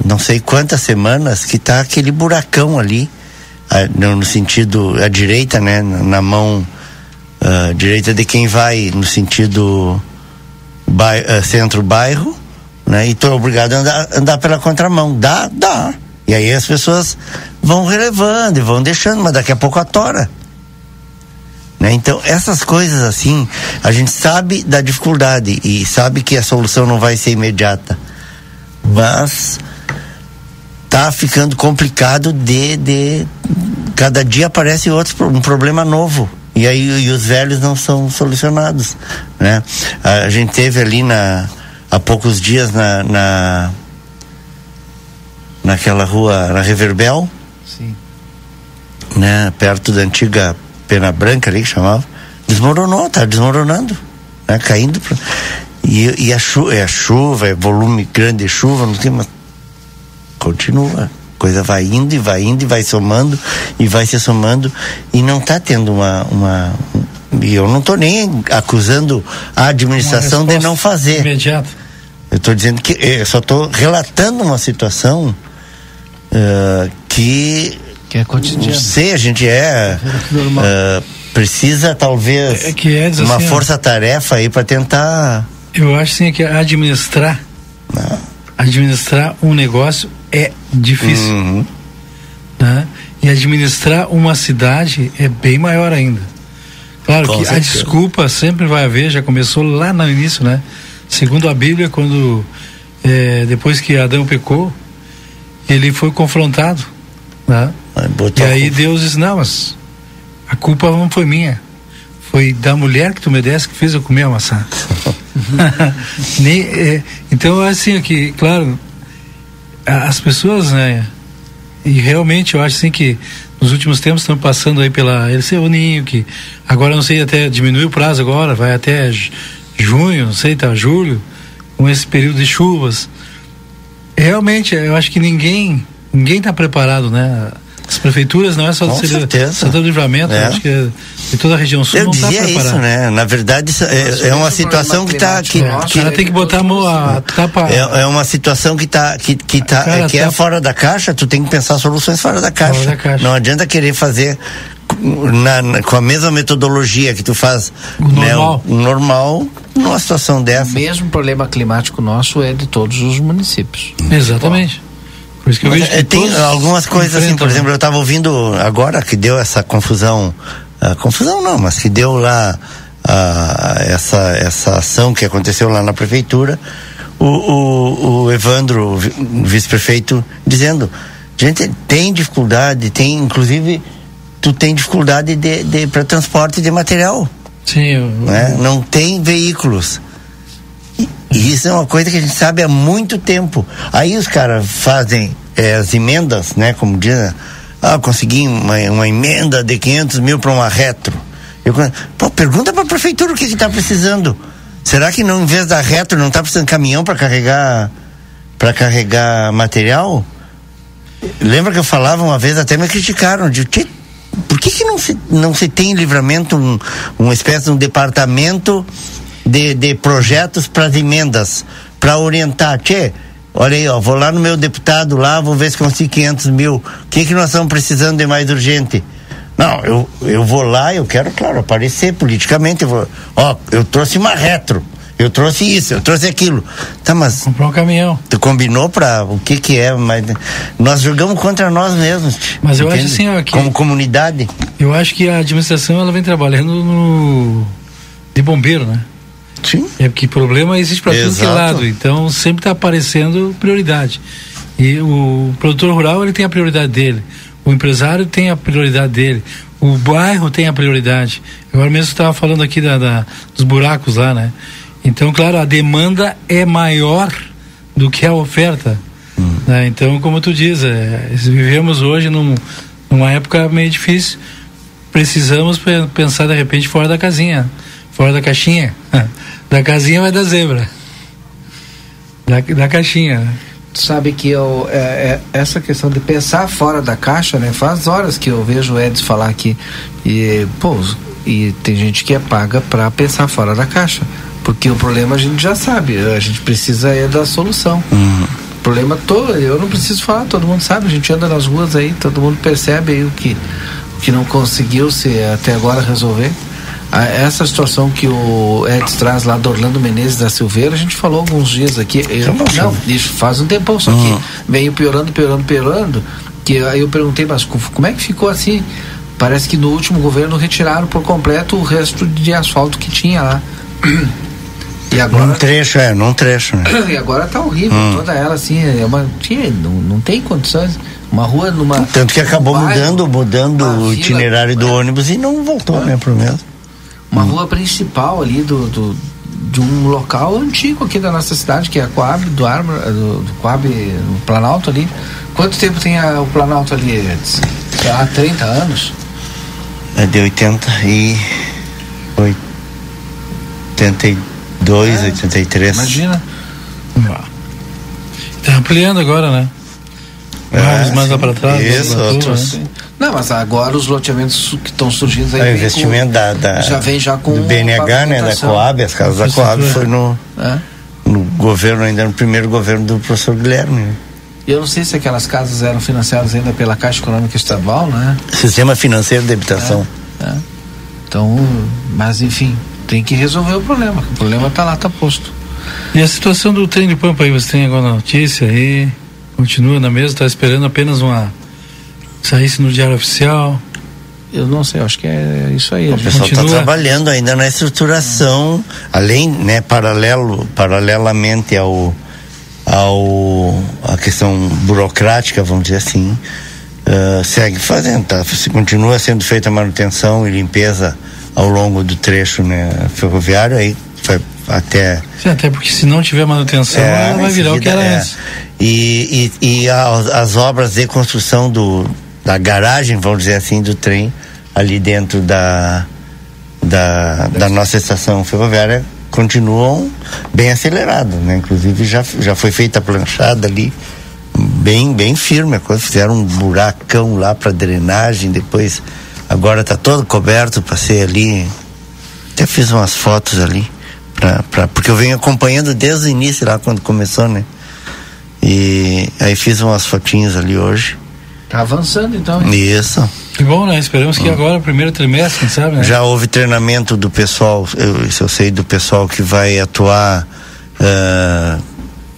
não sei quantas semanas que tá aquele buracão ali, a, no, sentido à direita, né? Na mão uh, direita de quem vai no sentido bai, uh, centro-bairro, né? E tô obrigado a andar, andar pela contramão. Dá, dá. E aí as pessoas vão relevando e vão deixando, mas daqui a pouco atora. Né? Então, essas coisas assim, a gente sabe da dificuldade e sabe que a solução não vai ser imediata. Mas tá ficando complicado de, de cada dia aparece outro um problema novo, e aí e os velhos não são solucionados, né? A, gente teve ali na há poucos dias na, na naquela rua na Reverbel, Sim. né? Perto da antiga Pena Branca ali que chamava, desmoronou, tá desmoronando, né? Caindo pra, e, e a, chuva, é a chuva, é volume grande de chuva, não tem, mas continua coisa vai indo e vai indo e vai somando e vai se somando e não está tendo uma, uma e eu não estou nem acusando a administração de não fazer imediato eu estou dizendo que eu só estou relatando uma situação uh, que que é cotidiano. Não sei, a gente é uh, precisa talvez é que é, uma assim, força-tarefa aí para tentar. Eu acho sim que administrar não. administrar um negócio é difícil. Uhum. Né? E administrar uma cidade é bem maior ainda. Claro Com que certeza. a desculpa sempre vai haver, já começou lá no início, né? Segundo a Bíblia, quando é, depois que Adão pecou, ele foi confrontado, né? E aí Deus diz, não, mas a culpa não foi minha. Foi da mulher que tu me desse que fez eu comer a maçã. [LAUGHS] [LAUGHS] Nem, é, então, assim, que, claro, as pessoas, né? E realmente eu acho assim que nos últimos tempos estão passando aí pela LCU Ninho, que agora não sei até diminuir o prazo agora, vai até junho, não sei, tá, julho, com esse período de chuvas. Realmente, eu acho que ninguém, ninguém está preparado, né? As prefeituras não é só Com do certeza. Santana do Livramento, É. acho que é de toda a região sul Eu não está dizia preparado. isso, né? Na verdade, é, é uma situação que está que, É, o que cara tem que botar a mão a tapa. é, é uma situação que tá que, que tá Cara, que é tá- fora da caixa. Tu tem que pensar soluções fora da caixa. Fora da caixa. Não adianta querer fazer na, na- com a mesma metodologia que tu faz O né, normal. o normal numa situação O dessa. mesmo problema climático nosso é de todos os municípios. Exatamente. Por isso que eu Mas, vejo que tem todos algumas coisas assim, por né? exemplo, eu estava ouvindo agora que deu essa confusão, ah, confusão não, mas que deu lá ah, essa, essa ação que aconteceu lá na prefeitura, o, o, o Evandro, o vice-prefeito, dizendo, gente, tem dificuldade, tem, inclusive, tu tem dificuldade de, de, para transporte de material Sim, eu, né? não tem veículos. E, isso é uma coisa que a gente sabe há muito tempo. Aí os caras fazem eh, as emendas, né? Como diz, ah, consegui uma, uma emenda de 500 mil para uma retro. Eu, pô, pergunta para a prefeitura o que está precisando. Será que não, em vez da retro, não está precisando de caminhão para carregar para carregar material? Lembra que eu falava uma vez, até me criticaram, de "Tchê, por que, que não, se, não se tem em livramento um, uma espécie de um departamento de, de projetos para as emendas, para orientar? Tchê, olha aí, ó, vou lá no meu deputado lá, vou ver se consigo 500 mil. O que, que nós estamos precisando de mais urgente? Não, eu, eu vou lá, eu quero, claro, aparecer politicamente. Eu vou, ó, eu trouxe uma retro, eu trouxe isso, eu trouxe aquilo. Tá, mas comprar um caminhão. Tu combinou para o que que é, mas nós jogamos contra nós mesmos. Mas eu acho entende? assim, ó, que- como comunidade. Eu acho que a administração ela vem trabalhando no de bombeiro, né? Sim. É porque problema existe para que é lado, então sempre está aparecendo prioridade. E o produtor rural ele tem a prioridade dele, o empresário tem a prioridade dele, o bairro tem a prioridade. Agora mesmo estava falando aqui da, da- dos buracos lá, né? Então, claro, a demanda é maior do que a oferta. né? Então, como tu diz, é, vivemos hoje num, numa época meio difícil. Precisamos pe- pensar de repente fora da casinha, fora da caixinha. [LAUGHS] Da casinha vai da zebra. Da, da caixinha. né? Tu sabe que eu, é, é, essa questão de pensar fora da caixa, né? Faz horas que eu vejo o Edson falar aqui. E, pô, e tem gente que é paga para pensar fora da caixa. Porque o problema a gente já sabe, a gente precisa é da solução. O problema todo, eu não preciso falar, todo mundo sabe, a gente anda nas ruas aí, todo mundo percebe aí o que, o que não conseguiu se até agora resolver. A- essa situação que o Edson traz lá do Orlando Menezes da Silveira, a gente falou alguns dias aqui. Eu, não, isso faz um tempão, só que veio piorando, piorando, piorando. Que aí eu perguntei, mas co- como é que ficou assim? Parece que no último governo retiraram por completo o resto de asfalto que tinha lá. [CLEARS THROAT] E Num agora, trecho, é, num trecho, né? [CLEARS THROAT] e agora tá horrível, toda ela assim, é uma, não, não tem condições. Uma rua numa. Tanto que acabou um bairro, mudando, mudando o itinerário do é. ônibus e não voltou, né, pro mesmo. Uma rua principal ali do, do- de um local antigo aqui da nossa cidade, que é a Coab, do Armor, do, do Coab, no Planalto ali. Quanto tempo tem a- o Planalto ali? Sei lá, 30 anos? É de 80 e. 82, É, 83. Imagina. Tá ampliando agora, né? É, Bairros mais lá para trás. Isso, outros. né? Não, mas agora os loteamentos que estão surgindo aí. É, o investimento com- da, da- já vem já com do BNH, né, da. Coab, as casas da Coab foi no, É. no governo, ainda no primeiro governo do professor Guilherme. né? Eu não sei se aquelas casas eram financiadas ainda pela Caixa Econômica Estadual, né? Sistema financeiro de habitação. É. Então, mas enfim, tem que resolver o problema. O problema está lá, está posto. E a situação do trem de Pampa aí, você tem agora a notícia aí? Continua na mesa, está esperando apenas uma. Saísse no diário oficial. Eu não sei, acho que é isso aí. O a gente- pessoal está trabalhando ainda na estruturação, além, né, paralelo, paralelamente ao, ao a questão burocrática, vamos dizer assim, ah, segue fazendo, tá? Se continua sendo feita manutenção e limpeza ao longo do trecho, né, ferroviário aí foi até Sim, até porque se não tiver manutenção, é, ela vai virar o que seguida, era é. antes. E, e, e as, as obras de construção do, da garagem, vamos dizer assim, do trem, ali dentro da, da, da nossa estação ferroviária, continuam bem aceleradas, né? Inclusive já, já foi feita a planchada ali, bem, bem firme, fizeram um buracão lá para drenagem, depois agora está todo coberto para ser ali. Até fiz umas fotos ali, pra, pra, porque eu venho acompanhando desde o início lá quando começou, né? E aí fiz umas fotinhas ali hoje. Tá avançando então. hein? Isso. Que bom, né? Esperamos que agora, primeiro trimestre, quem sabe, né? Já houve treinamento do pessoal, eu, isso eu sei do pessoal que vai atuar ah,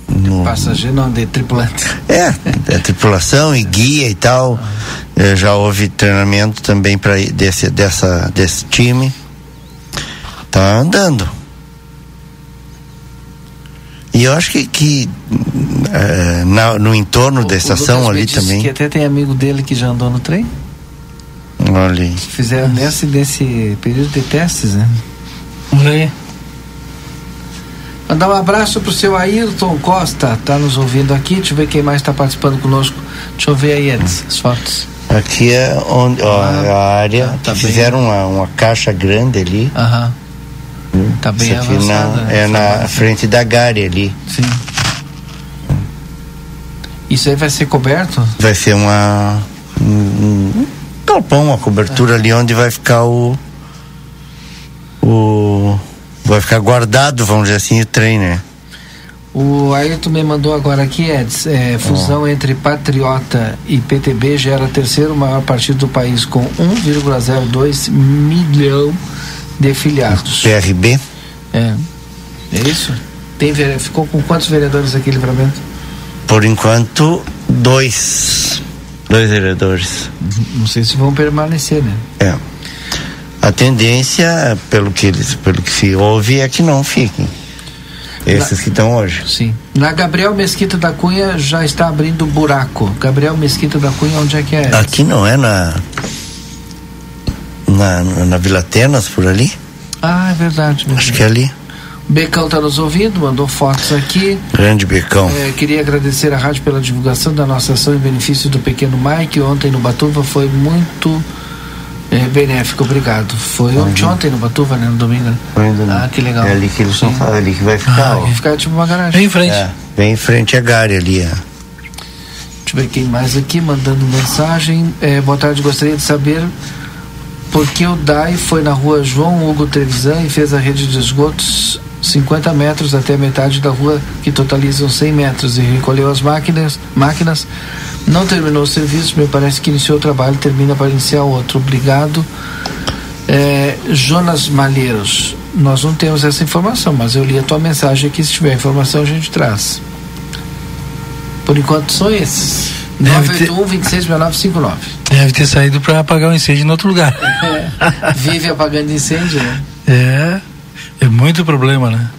no, Passageiro não, de tripulante. É, é tripulação e guia e tal. Eh, já houve treinamento também para desse dessa desse time. Tá andando. E eu acho que, que eh, na- no entorno da O estação Lucas me ali disse também. que até tem amigo dele que já andou no trem. Olha aí. Fizeram nesse, nesse período de testes, né? Olha aí. Mandar um abraço pro seu Ayrton Costa, tá nos ouvindo aqui. Deixa eu ver quem mais está participando conosco. Deixa eu ver aí, Edson, as fotos. Aqui é onde ó, Ah, é a área tá- tá bem. fizeram uma, uma caixa grande ali. Aham. Tá bem Isso aqui avançada. na, né? é na frente da Gare ali. Sim. Isso aí vai ser coberto? vai ser uma um, galpão, uma cobertura ali onde vai ficar o o vai ficar guardado, vamos dizer assim, o trem, né? O Ayrton me mandou agora aqui, Eds, é, fusão entre Patriota e PTB gera terceiro maior partido do país com 1,02 milhão de filiados. PRB, É. É isso? Tem, ficou com quantos vereadores aqui, Livramento? por enquanto, dois dois vereadores. Não sei se vão permanecer, né? É. A tendência, pelo que eles, pelo que se ouve, é que não fiquem. Esses que estão hoje. Sim. Na Gabriel Mesquita da Cunha já está abrindo buraco. Gabriel Mesquita da Cunha, onde é que é? Aqui não é na na, na Vila Tenas, por ali? Ah, é verdade. Acho que é ali. Becão está nos ouvindo, mandou fotos aqui. Grande Becão. É, queria agradecer à rádio pela divulgação da nossa ação em benefício do pequeno Mike. Ontem no Batuva foi muito é, benéfico, obrigado. Foi ontem, ontem no Batuva, né? No domingo. né? Ainda não. Ah, que legal. É ali que eles estão Sim. falando, ali que vai ficar. ó. Vai ficar tipo uma garagem. Bem em frente. É, bem em frente à Gare ali. É. Deixa eu ver quem mais aqui mandando mensagem. É, boa tarde, gostaria de saber por que o DAI foi na rua João Hugo Trevisan e fez a rede de esgotos 50 metros até a metade da rua, que totalizam 100 metros, e recolheu as máquinas, máquinas. Não terminou o serviço, me parece que iniciou o trabalho, termina para iniciar outro. Obrigado. É, Jonas Malheiros, nós não temos essa informação, mas eu li a tua mensagem aqui. Se tiver informação, a gente traz. Por enquanto são esses. Deve ter- 981 266959. Deve ter saído para apagar o incêndio em outro lugar. [LAUGHS] Vive apagando incêndio, né? É, é muito problema, né?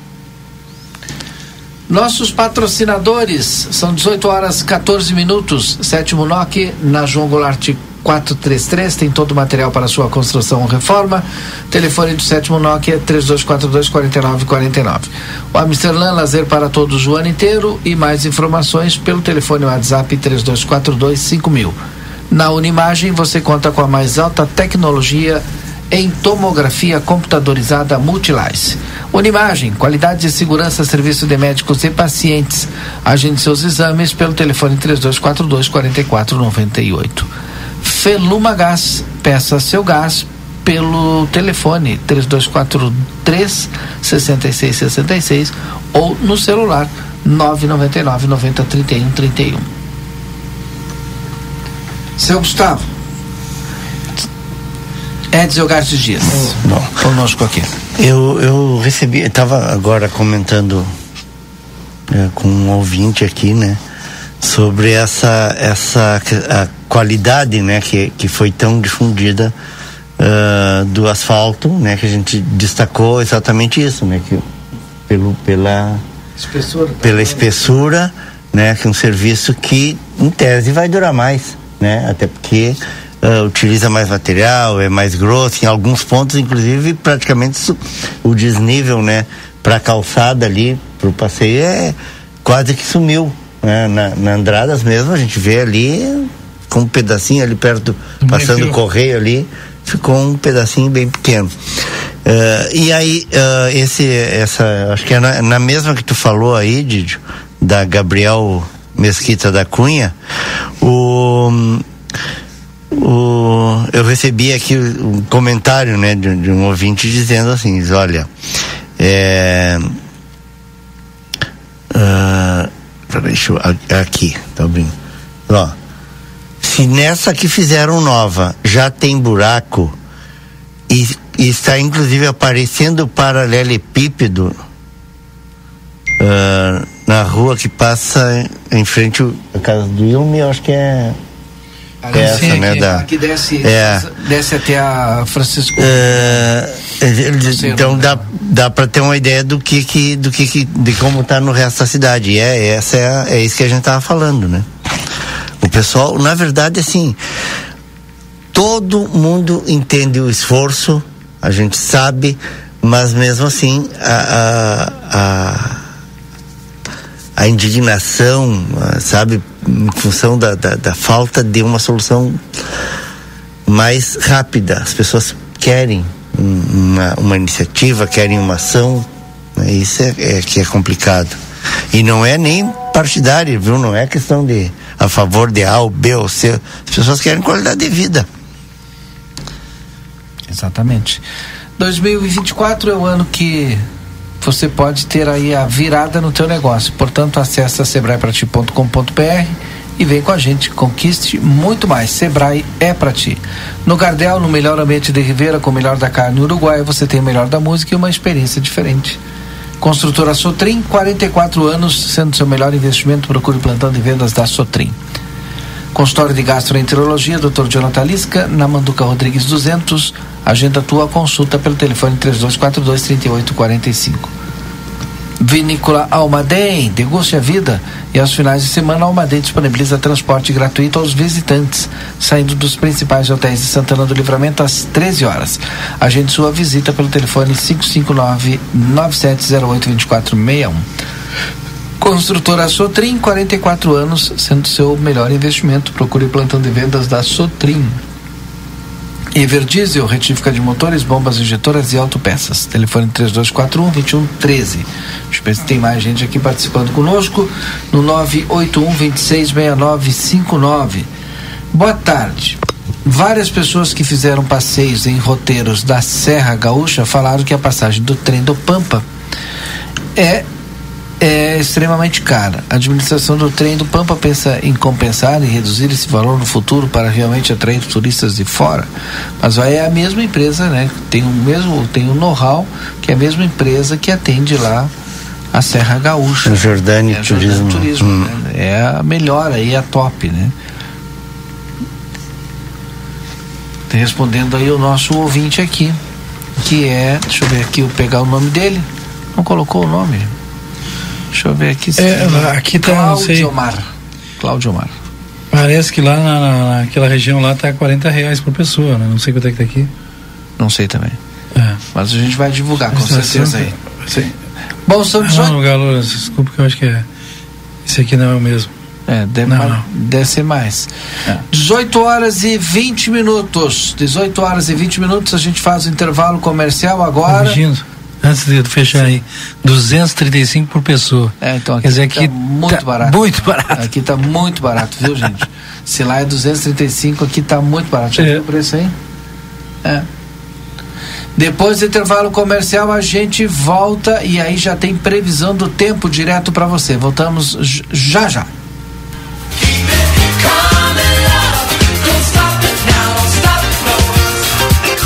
Nossos patrocinadores são 18 horas 14 minutos. Sétimo NOC na João Goulart 433. Tem todo o material para sua construção ou reforma. Telefone do sétimo NOC é 3242 4949. O Amsterdã Lazer para todos o ano inteiro e mais informações pelo telefone WhatsApp 3242 5000. Na Unimagem você conta com a mais alta tecnologia em tomografia computadorizada Multilice. Unimagem, qualidade e segurança, serviço de médicos e pacientes. Agende seus exames pelo telefone 3242 4498. Feluma Gás, peça seu gás pelo telefone 3243 6666 ou no celular 999 90 31 31. Seu Gustavo, Edson Garcia Dias, Bom. conosco aqui. Eu, eu recebi, estava agora comentando é, com um ouvinte aqui, né? Sobre essa, essa qualidade, né? Que, que foi tão difundida uh, do asfalto, né? Que a gente destacou exatamente isso, né? Que pelo, pela, Espessura. pela espessura, né? Que é um serviço que, em tese, vai durar mais, né? Até porque uh, utiliza mais material, é mais grosso, em alguns pontos, inclusive, praticamente o desnível, né? Para calçada ali, para o passeio, é quase que sumiu. Né? Na, na Andradas mesmo, a gente vê ali com um pedacinho ali perto, Do passando o correio ali, ficou um pedacinho bem pequeno. Eh, e aí, eh, esse, essa, acho que é na, na mesma que tu falou aí, Didio, da Gabriel Mesquita da Cunha, o, o, eu recebi aqui um comentário, né, de, de um ouvinte dizendo assim, olha, é, ah, peraí, deixa eu, a- aqui, tá abrindo. Ó, se nessa que fizeram nova já tem buraco e, e está inclusive aparecendo paralelepípedo ah, na rua que passa em frente à casa do Ilme, acho que é Essa, né, aqui, da- aqui desce, É. desce até a Francisco. É, ele- sei, então não dá, dá para ter uma ideia do que, que do que, que de como tá no resto da cidade. E é essa é, a- é isso que a gente tava falando, né? O pessoal, na verdade, assim, todo mundo entende o esforço, a gente sabe, mas mesmo assim a, a, a, a indignação, sabe, em função da, da, da falta de uma solução mais rápida. As pessoas querem um- uma, uma iniciativa, querem uma ação. né? Isso é, é que é complicado. E não é nem partidário, viu? Não é questão de a favor de A ou B ou C. As pessoas querem qualidade de vida. Exatamente. 2024 é o ano que você pode ter aí a virada no teu negócio. Portanto, acesse sebraeprati.com.br e vem com a gente, conquiste muito mais. Sebrae é pra ti. No Gardel, no melhor ambiente de Ribeira, com o melhor da carne uruguaia, você tem o melhor da música e uma experiência diferente. Construtora Sotrim, 44 anos, sendo seu melhor investimento, procure o plantão de vendas da Sotrim. Consultório de Gastroenterologia, Dr. Jonathan Lisca, na Manduca Rodrigues 200. Agenda tua consulta pelo telefone 3242-3845. Vinícola Almaden, deguste a vida. E aos finais de semana, Almaden disponibiliza transporte gratuito aos visitantes, saindo dos principais hotéis de Santana do Livramento às 13 horas. Agende sua visita pelo telefone 559-9708-2461. Construtora Sotrim, 44 anos, sendo seu melhor investimento. Procure o plantão de vendas da Sotrim. Everdiesel, retífica de motores, bombas injetoras e autopeças. Telefone 3241 2113. Deixa eu ver se tem mais gente aqui participando conosco. No 981 266959. Boa tarde. Várias pessoas que fizeram passeios em roteiros da Serra Gaúcha falaram que a passagem do trem do Pampa é é extremamente cara. A administração do trem do Pampa pensa em compensar e reduzir esse valor no futuro para realmente atrair turistas de fora. Mas vai é a mesma empresa, né? Tem o mesmo, tem o know-how que é a mesma empresa que atende lá a Serra Gaúcha. Jordânia É Turismo. Turismo, Hum. né? É a melhor aí, a top, né? Respondendo aí o nosso ouvinte aqui, que é, deixa eu ver aqui, eu pegar o nome dele. Não colocou o nome? Deixa eu ver aqui. É, aqui tá, Cláudio Omar. Cláudio Omar. Parece que lá na, naquela região lá tá 40 reais por pessoa, né? Não sei quanto é que tá aqui. Não sei também. É. Mas a gente vai divulgar, com certeza aí. Sim. Bom, são Ah, 18. não, Galo, desculpa que eu acho que é. Esse aqui não é o mesmo. É, deve, Não, mais- não. deve ser mais. 18 horas e 20 minutos. 18 horas e 20 minutos, a gente faz o intervalo comercial agora. Corrigindo, antes de fechar aí, 235 por pessoa. É, então aqui, Quer dizer, aqui tá muito tá barato. muito barato. Aqui tá muito barato, viu, gente? Se lá é 235, aqui tá muito barato. Já É. viu o preço aí? É. Depois do intervalo comercial, a gente volta e aí já tem previsão do tempo direto para você. Voltamos já já.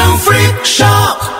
Freak Shock.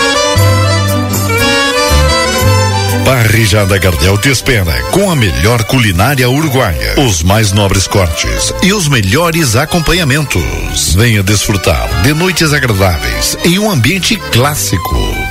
Parrijada Gardel te espera com a melhor culinária uruguaia, os mais nobres cortes e os melhores acompanhamentos. Venha desfrutar de noites agradáveis em um ambiente clássico.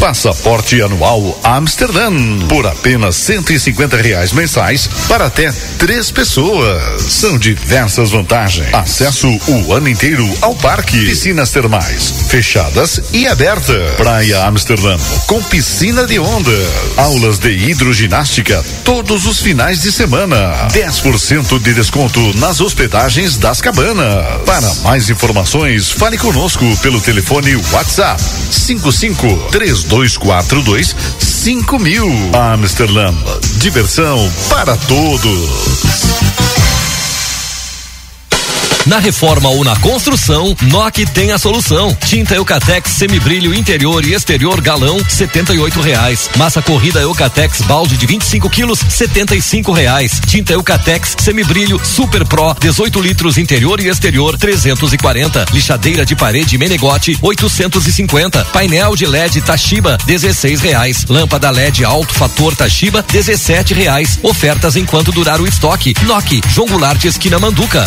Passaporte anual Amsterdã por apenas 150 reais mensais para até três pessoas. São diversas vantagens. Acesso o ano inteiro ao parque, piscinas termais fechadas e abertas. Praia Amsterdã com piscina de onda, aulas de hidroginástica todos os finais de semana. 10% de desconto nas hospedagens das cabanas. Para mais informações, fale conosco pelo telefone WhatsApp 55 3242 5000. Amsterdã, diversão para todos. Na reforma ou na construção, NOC tem a solução. Tinta Eucatex semibrilho interior e exterior galão, setenta e oito reais. Massa corrida Eucatex balde de 25 quilos, setenta e cinco reais. Tinta Eucatex semibrilho Super Pro, 18 litros interior e exterior, 340. Lixadeira de parede Menegote, 850. Painel de LED Tashiba, 16 reais. Lâmpada LED alto fator Tashiba, 17 reais. Ofertas enquanto durar o estoque. NOC, João Goulart, esquina Manduca.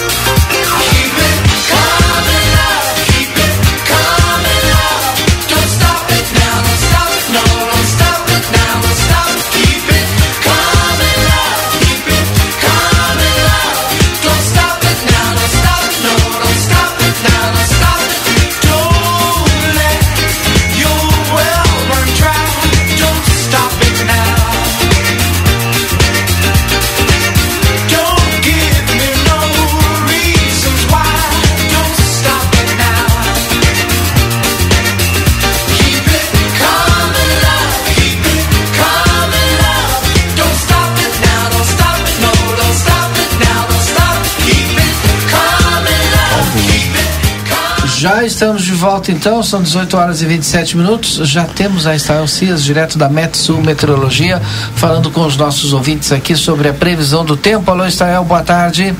Volta então, são 18 horas e 27 minutos. Já temos a Estael Cias, direto da Metsul Meteorologia, falando com os nossos ouvintes aqui sobre a previsão do tempo. Alô, Estael, boa tarde.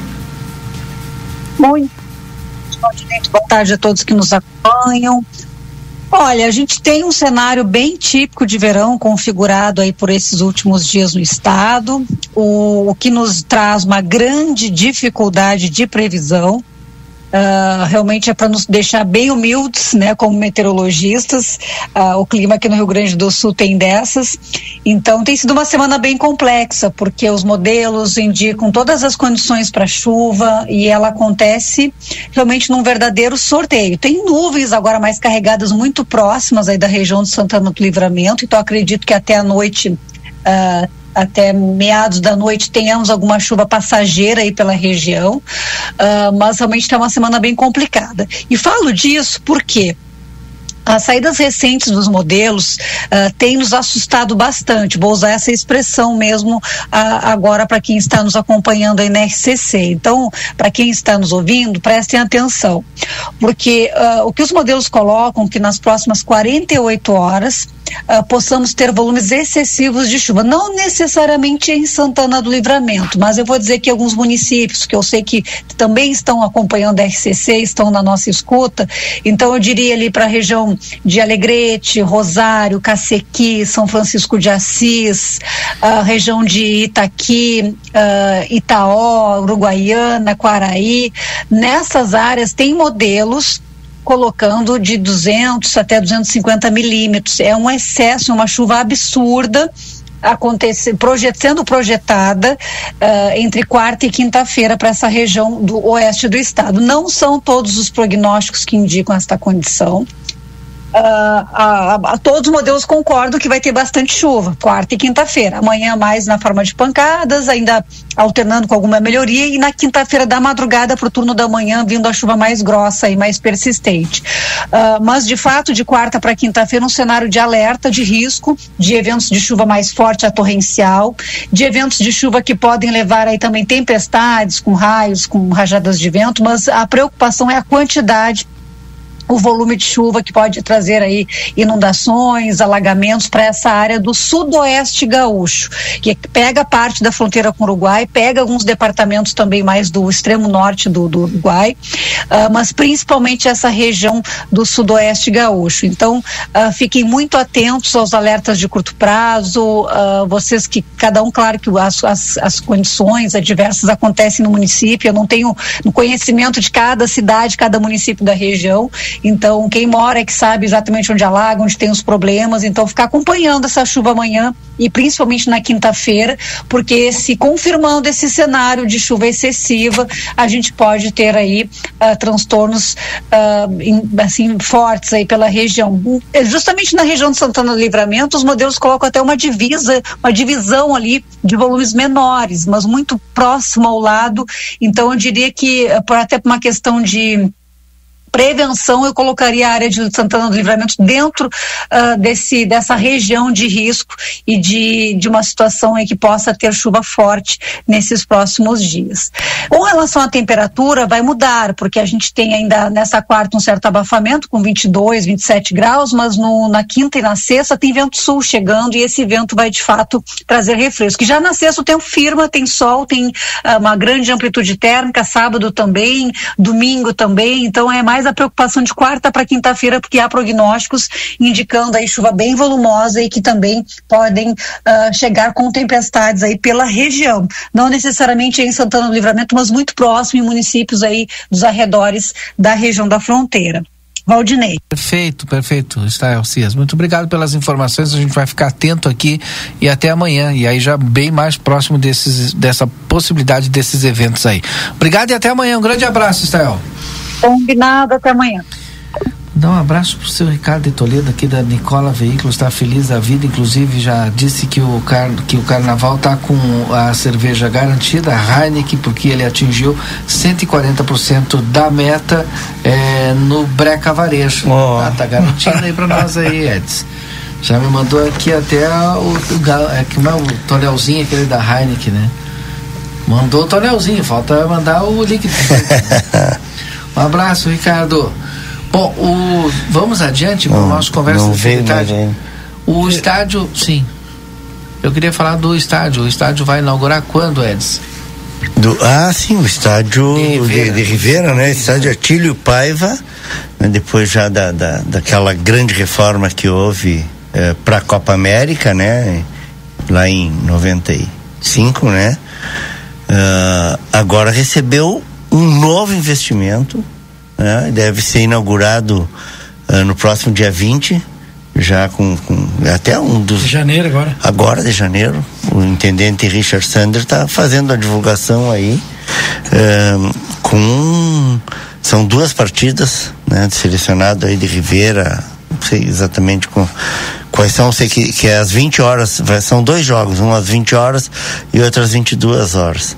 Muito. Boa tarde a todos que nos acompanham. Olha, a gente tem um cenário bem típico de verão configurado aí por esses últimos dias no estado, o, o que nos traz uma grande dificuldade de previsão. Uh, realmente é para nos deixar bem humildes, né, como meteorologistas. Uh, o clima aqui no Rio Grande do Sul tem dessas. Então tem sido uma semana bem complexa, porque os modelos indicam todas as condições para chuva e ela acontece realmente num verdadeiro sorteio. Tem nuvens agora mais carregadas muito próximas aí da região de Santana do Livramento, então acredito que até a noite uh, até meados da noite tenhamos alguma chuva passageira aí pela região, uh, mas realmente está uma semana bem complicada. E falo disso porque as saídas recentes dos modelos uh, têm nos assustado bastante. Vou usar essa expressão mesmo uh, agora para quem está nos acompanhando aí na RCC. Então, para quem está nos ouvindo, prestem atenção, porque uh, o que os modelos colocam que nas próximas 48 horas Uh, possamos ter volumes excessivos de chuva. Não necessariamente em Santana do Livramento, mas eu vou dizer que alguns municípios que eu sei que também estão acompanhando a RCC, estão na nossa escuta, então eu diria ali para a região de Alegrete, Rosário, Cacequi, São Francisco de Assis, a região de Itaqui, uh, Itaó, Uruguaiana, Quaraí. Nessas áreas tem modelos colocando de 200 até 250 milímetros. É um excesso, uma chuva absurda acontecer, projet, sendo projetada uh, entre quarta e quinta-feira para essa região do oeste do estado. Não são todos os prognósticos que indicam esta condição. Uh, a, a, todos os modelos concordam que vai ter bastante chuva, quarta e quinta-feira. Amanhã mais na forma de pancadas, ainda alternando com alguma melhoria, e na quinta-feira da madrugada para o turno da manhã, vindo a chuva mais grossa e mais persistente. Uh, mas, de fato, de quarta para quinta-feira, um cenário de alerta, de risco, de eventos de chuva mais forte a torrencial, de eventos de chuva que podem levar aí também tempestades, com raios, com rajadas de vento, mas a preocupação é a quantidade o volume de chuva que pode trazer aí inundações, alagamentos para essa área do sudoeste gaúcho, que pega parte da fronteira com o Uruguai, pega alguns departamentos também mais do extremo norte do, do Uruguai, uh, mas principalmente essa região do sudoeste gaúcho. Então, uh, fiquem muito atentos aos alertas de curto prazo, uh, vocês que, cada um, claro que as, as, as condições adversas acontecem no município, eu não tenho no conhecimento de cada cidade, cada município da região, então, quem mora é que sabe exatamente onde alaga, onde tem os problemas. Então, ficar acompanhando essa chuva amanhã e principalmente na quinta-feira, porque se confirmando esse cenário de chuva excessiva, a gente pode ter aí uh, transtornos uh, in, assim fortes aí pela região. Justamente na região de Santana do Livramento, os modelos colocam até uma divisa, uma divisão ali de volumes menores, mas muito próximo ao lado. Então, eu diria que por até uma questão de prevenção, eu colocaria a área de Santana do Livramento dentro uh, desse, dessa região de risco e de, de uma situação em que possa ter chuva forte nesses próximos dias. Com relação à temperatura, vai mudar, porque a gente tem ainda nessa quarta um certo abafamento, com 22, 27 graus, mas no, na quinta e na sexta tem vento sul chegando e esse vento vai de fato trazer refresco. Já na sexta o tempo firma, tem sol, tem uh, uma grande amplitude térmica, sábado também, domingo também, então é mais mais a preocupação de quarta para quinta-feira, porque há prognósticos indicando aí chuva bem volumosa e que também podem uh, chegar com tempestades aí pela região. Não necessariamente em Santana do Livramento, mas muito próximo em municípios aí dos arredores da região da fronteira. Valdinei. Perfeito, perfeito, Estael Cias. Muito obrigado pelas informações. A gente vai ficar atento aqui e até amanhã. E aí já bem mais próximo desses, dessa possibilidade desses eventos aí. Obrigado e até amanhã. Um grande abraço, Estael. Combinado, até amanhã. Dá um abraço pro seu Ricardo de Toledo aqui da Nicola Veículos, está feliz da vida, inclusive já disse que o, car que o carnaval tá com a cerveja garantida, a Heineken, porque ele atingiu 140% da meta é, no Breca Varejo. Oh. Ah, tá garantindo aí para nós aí, Edson. Já me mandou aqui até o, o, é, que é o tonelzinho aquele da Heineken, né? Mandou o tonelzinho, falta mandar o líquido. [LAUGHS] Um abraço, Ricardo. Bom, o, vamos adiante com o nosso conversa não veio tarde. O estádio, sim. Eu queria falar do estádio. O estádio vai inaugurar quando, Edson? Do, ah, sim, o estádio de Rivera, de, de Rivera né? Estádio Atílio Paiva, né? depois já da, da, daquela grande reforma que houve eh, para a Copa América, né? Lá em 95, né? Uh, agora recebeu um novo investimento, né? deve ser inaugurado uh, no próximo dia 20, já com, com, até um dos. De janeiro agora. Agora de janeiro. O intendente Richard Sander está fazendo a divulgação aí uh, com. São duas partidas, né? Selecionado aí de Rivera, não sei exatamente com Quais são? Sei que, que é às 20 horas, são dois jogos, um às 20 horas e outro às 22 horas.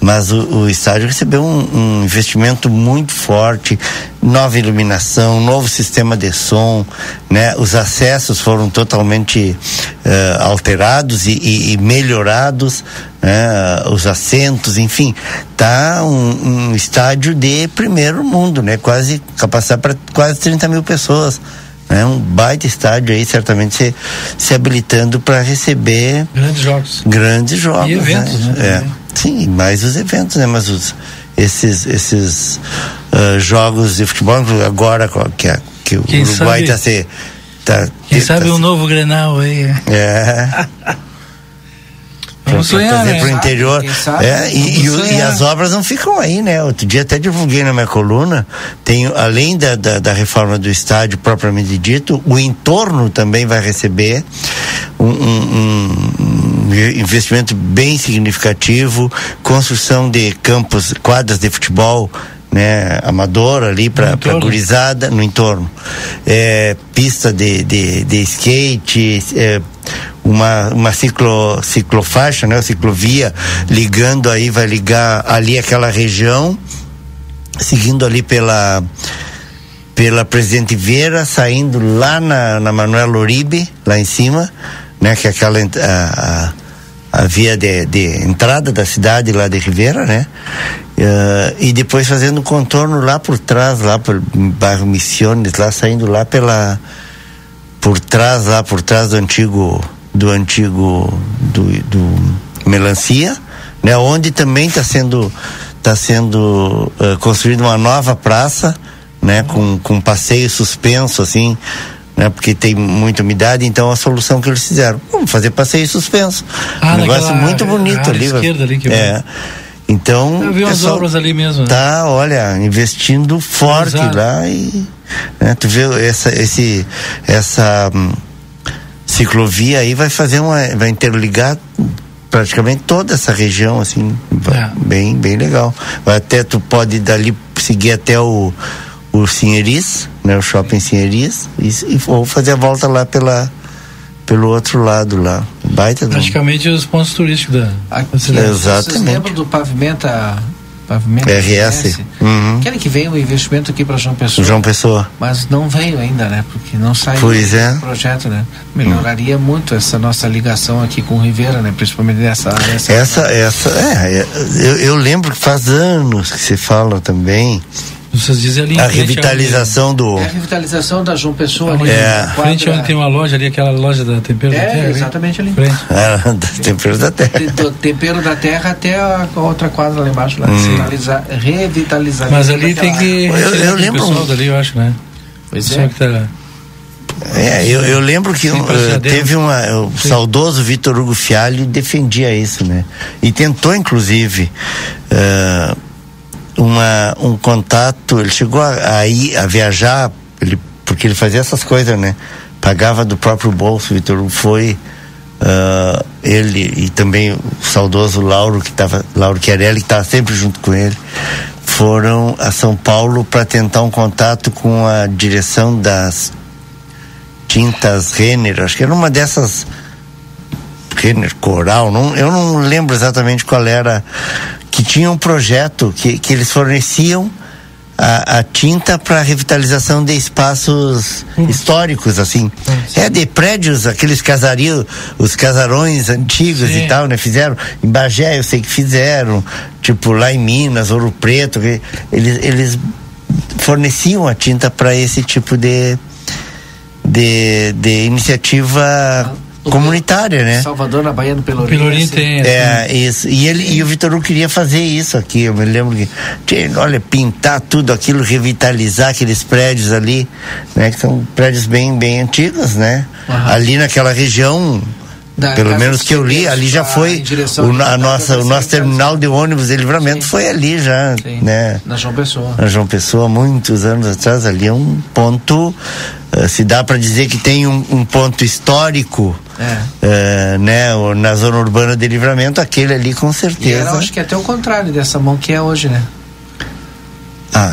Mas o, o estádio recebeu um, um, investimento muito forte, nova iluminação, novo sistema de som, né? Os acessos foram totalmente uh, alterados e, e, e melhorados, né? Os assentos, enfim, tá um, um estádio de primeiro mundo, né? Quase capacidade para quase 30 mil pessoas né? Um baita estádio aí, certamente se, se habilitando para receber grandes jogos. Grandes jogos. E eventos, né? né? É. Sim, mais os eventos, né? Mas os, esses, esses uh, jogos de futebol, agora que, a, que o Uruguai está se. Tá, Quem tá, sabe tá, um novo Grenal aí. É. [LAUGHS] Vamos sonhar, né? pro interior. Sabe, é, e, e, e, as obras não ficam aí, né? Outro dia até divulguei na minha coluna, tem, além da, da, da reforma do estádio propriamente dito, o entorno também vai receber um, um, um investimento bem significativo, construção de campos, quadras de futebol, né, amador ali para gurizada no entorno. É, pista de, de, de skate, é, uma, uma ciclo, ciclofaixa, né, ciclovia ligando aí, vai ligar ali aquela região, seguindo ali pela pela Presidente Vieira, saindo lá na, na Manuel Uribe, lá em cima, né, que é aquela a, a, via de, de entrada da cidade lá de Ribeira, né? Uh, e depois fazendo contorno lá por trás, lá por bairro Missiones, lá saindo lá pela por trás, lá por trás do antigo do antigo do, do Melancia, né? Onde também está sendo está sendo uh, construída uma nova praça, né? Com, com passeio suspenso assim, né? Porque tem muita umidade, então a solução que eles fizeram, vamos fazer passeio suspenso, Ah, um negócio muito bonito ali. esquerda ali que eu- é. Então, Eu vi umas pessoal obras ali mesmo. né? Tá, olha, investindo forte Exato. lá e né, tu vê essa esse essa hum, ciclovia aí vai fazer uma vai interligar praticamente toda essa região assim, É. bem bem legal. Vai até tu pode dali seguir até o o Sinheris, né, o shopping Sinheris e, e ou fazer a volta lá pela pelo outro lado lá. Baita do Praticamente os pontos turísticos da, da cidade. Exatamente. Vocês lembram do pavimenta, pavimenta RS. Uhum. Querem que venha o investimento aqui para João Pessoa? João Pessoa. Mas não veio ainda, né? Porque não saiu Pois é. o projeto, né? Melhoraria muito essa nossa ligação aqui com o Ribeira, né? Principalmente nessa área. Essa, essa, é, é, eu, eu lembro que faz anos que se fala também Vocês dizem ali a revitalização do. É a revitalização da João Pessoa ali. É. na Em frente onde tem uma loja ali, aquela loja da Tempero da É, Terra. ali. exatamente ali. Em frente. Ah, [LAUGHS] da tempero da terra. Do tempero da terra até a outra quadra lá embaixo, lá, Hum. sinalizar, revitalizar. Mas ali tem que Eu- eu aquele lembro um- dali, eu acho, né? Pois é. que tá- É, eu, eu lembro que Sim, uh, passadeiro. teve uma. O Sim. saudoso Vitor Hugo Fialho defendia isso, né? E tentou, inclusive, uh, uma, um contato. Ele chegou a, a ir a viajar, ele, porque ele fazia essas coisas, né? Pagava do próprio bolso. Vitor foi. uh, ele e também o saudoso Lauro que estava Lauro Chiarelli que estava sempre junto com ele foram a São Paulo para tentar um contato com a direção das tintas Renner, acho que era uma dessas Renner Coral, não, eu não lembro exatamente qual era, que tinha um projeto que, que eles forneciam a, a tinta para revitalização de espaços históricos, assim. É de prédios, aqueles casarios, os casarões antigos Sim. e tal, né? Fizeram, em Bagé eu sei que fizeram, tipo lá em Minas, Ouro Preto, que eles, eles forneciam a tinta para esse tipo de, de, de iniciativa comunitária, né? Salvador, na Bahia do Pelourinho. Pelourinho assim. tem. É, isso. E, ele, e o Vitor Hugo queria fazer isso aqui. Eu me lembro que, tchê, olha, pintar tudo aquilo, revitalizar aqueles prédios ali, né? Que são prédios bem, bem antigos, né? Aham. Ali naquela região, Da pelo menos que eu li, ali já foi o, a nossa, o nosso terminal de ônibus de livramento Sim. foi ali já, Sim. né? Na João Pessoa. Na João Pessoa, muitos anos atrás, ali é um ponto, eh, se dá para dizer que tem um, um ponto histórico, É. eh, né, na zona urbana de livramento, aquele ali com E certeza. era, acho que até o contrário dessa mão que é hoje, né? Ah,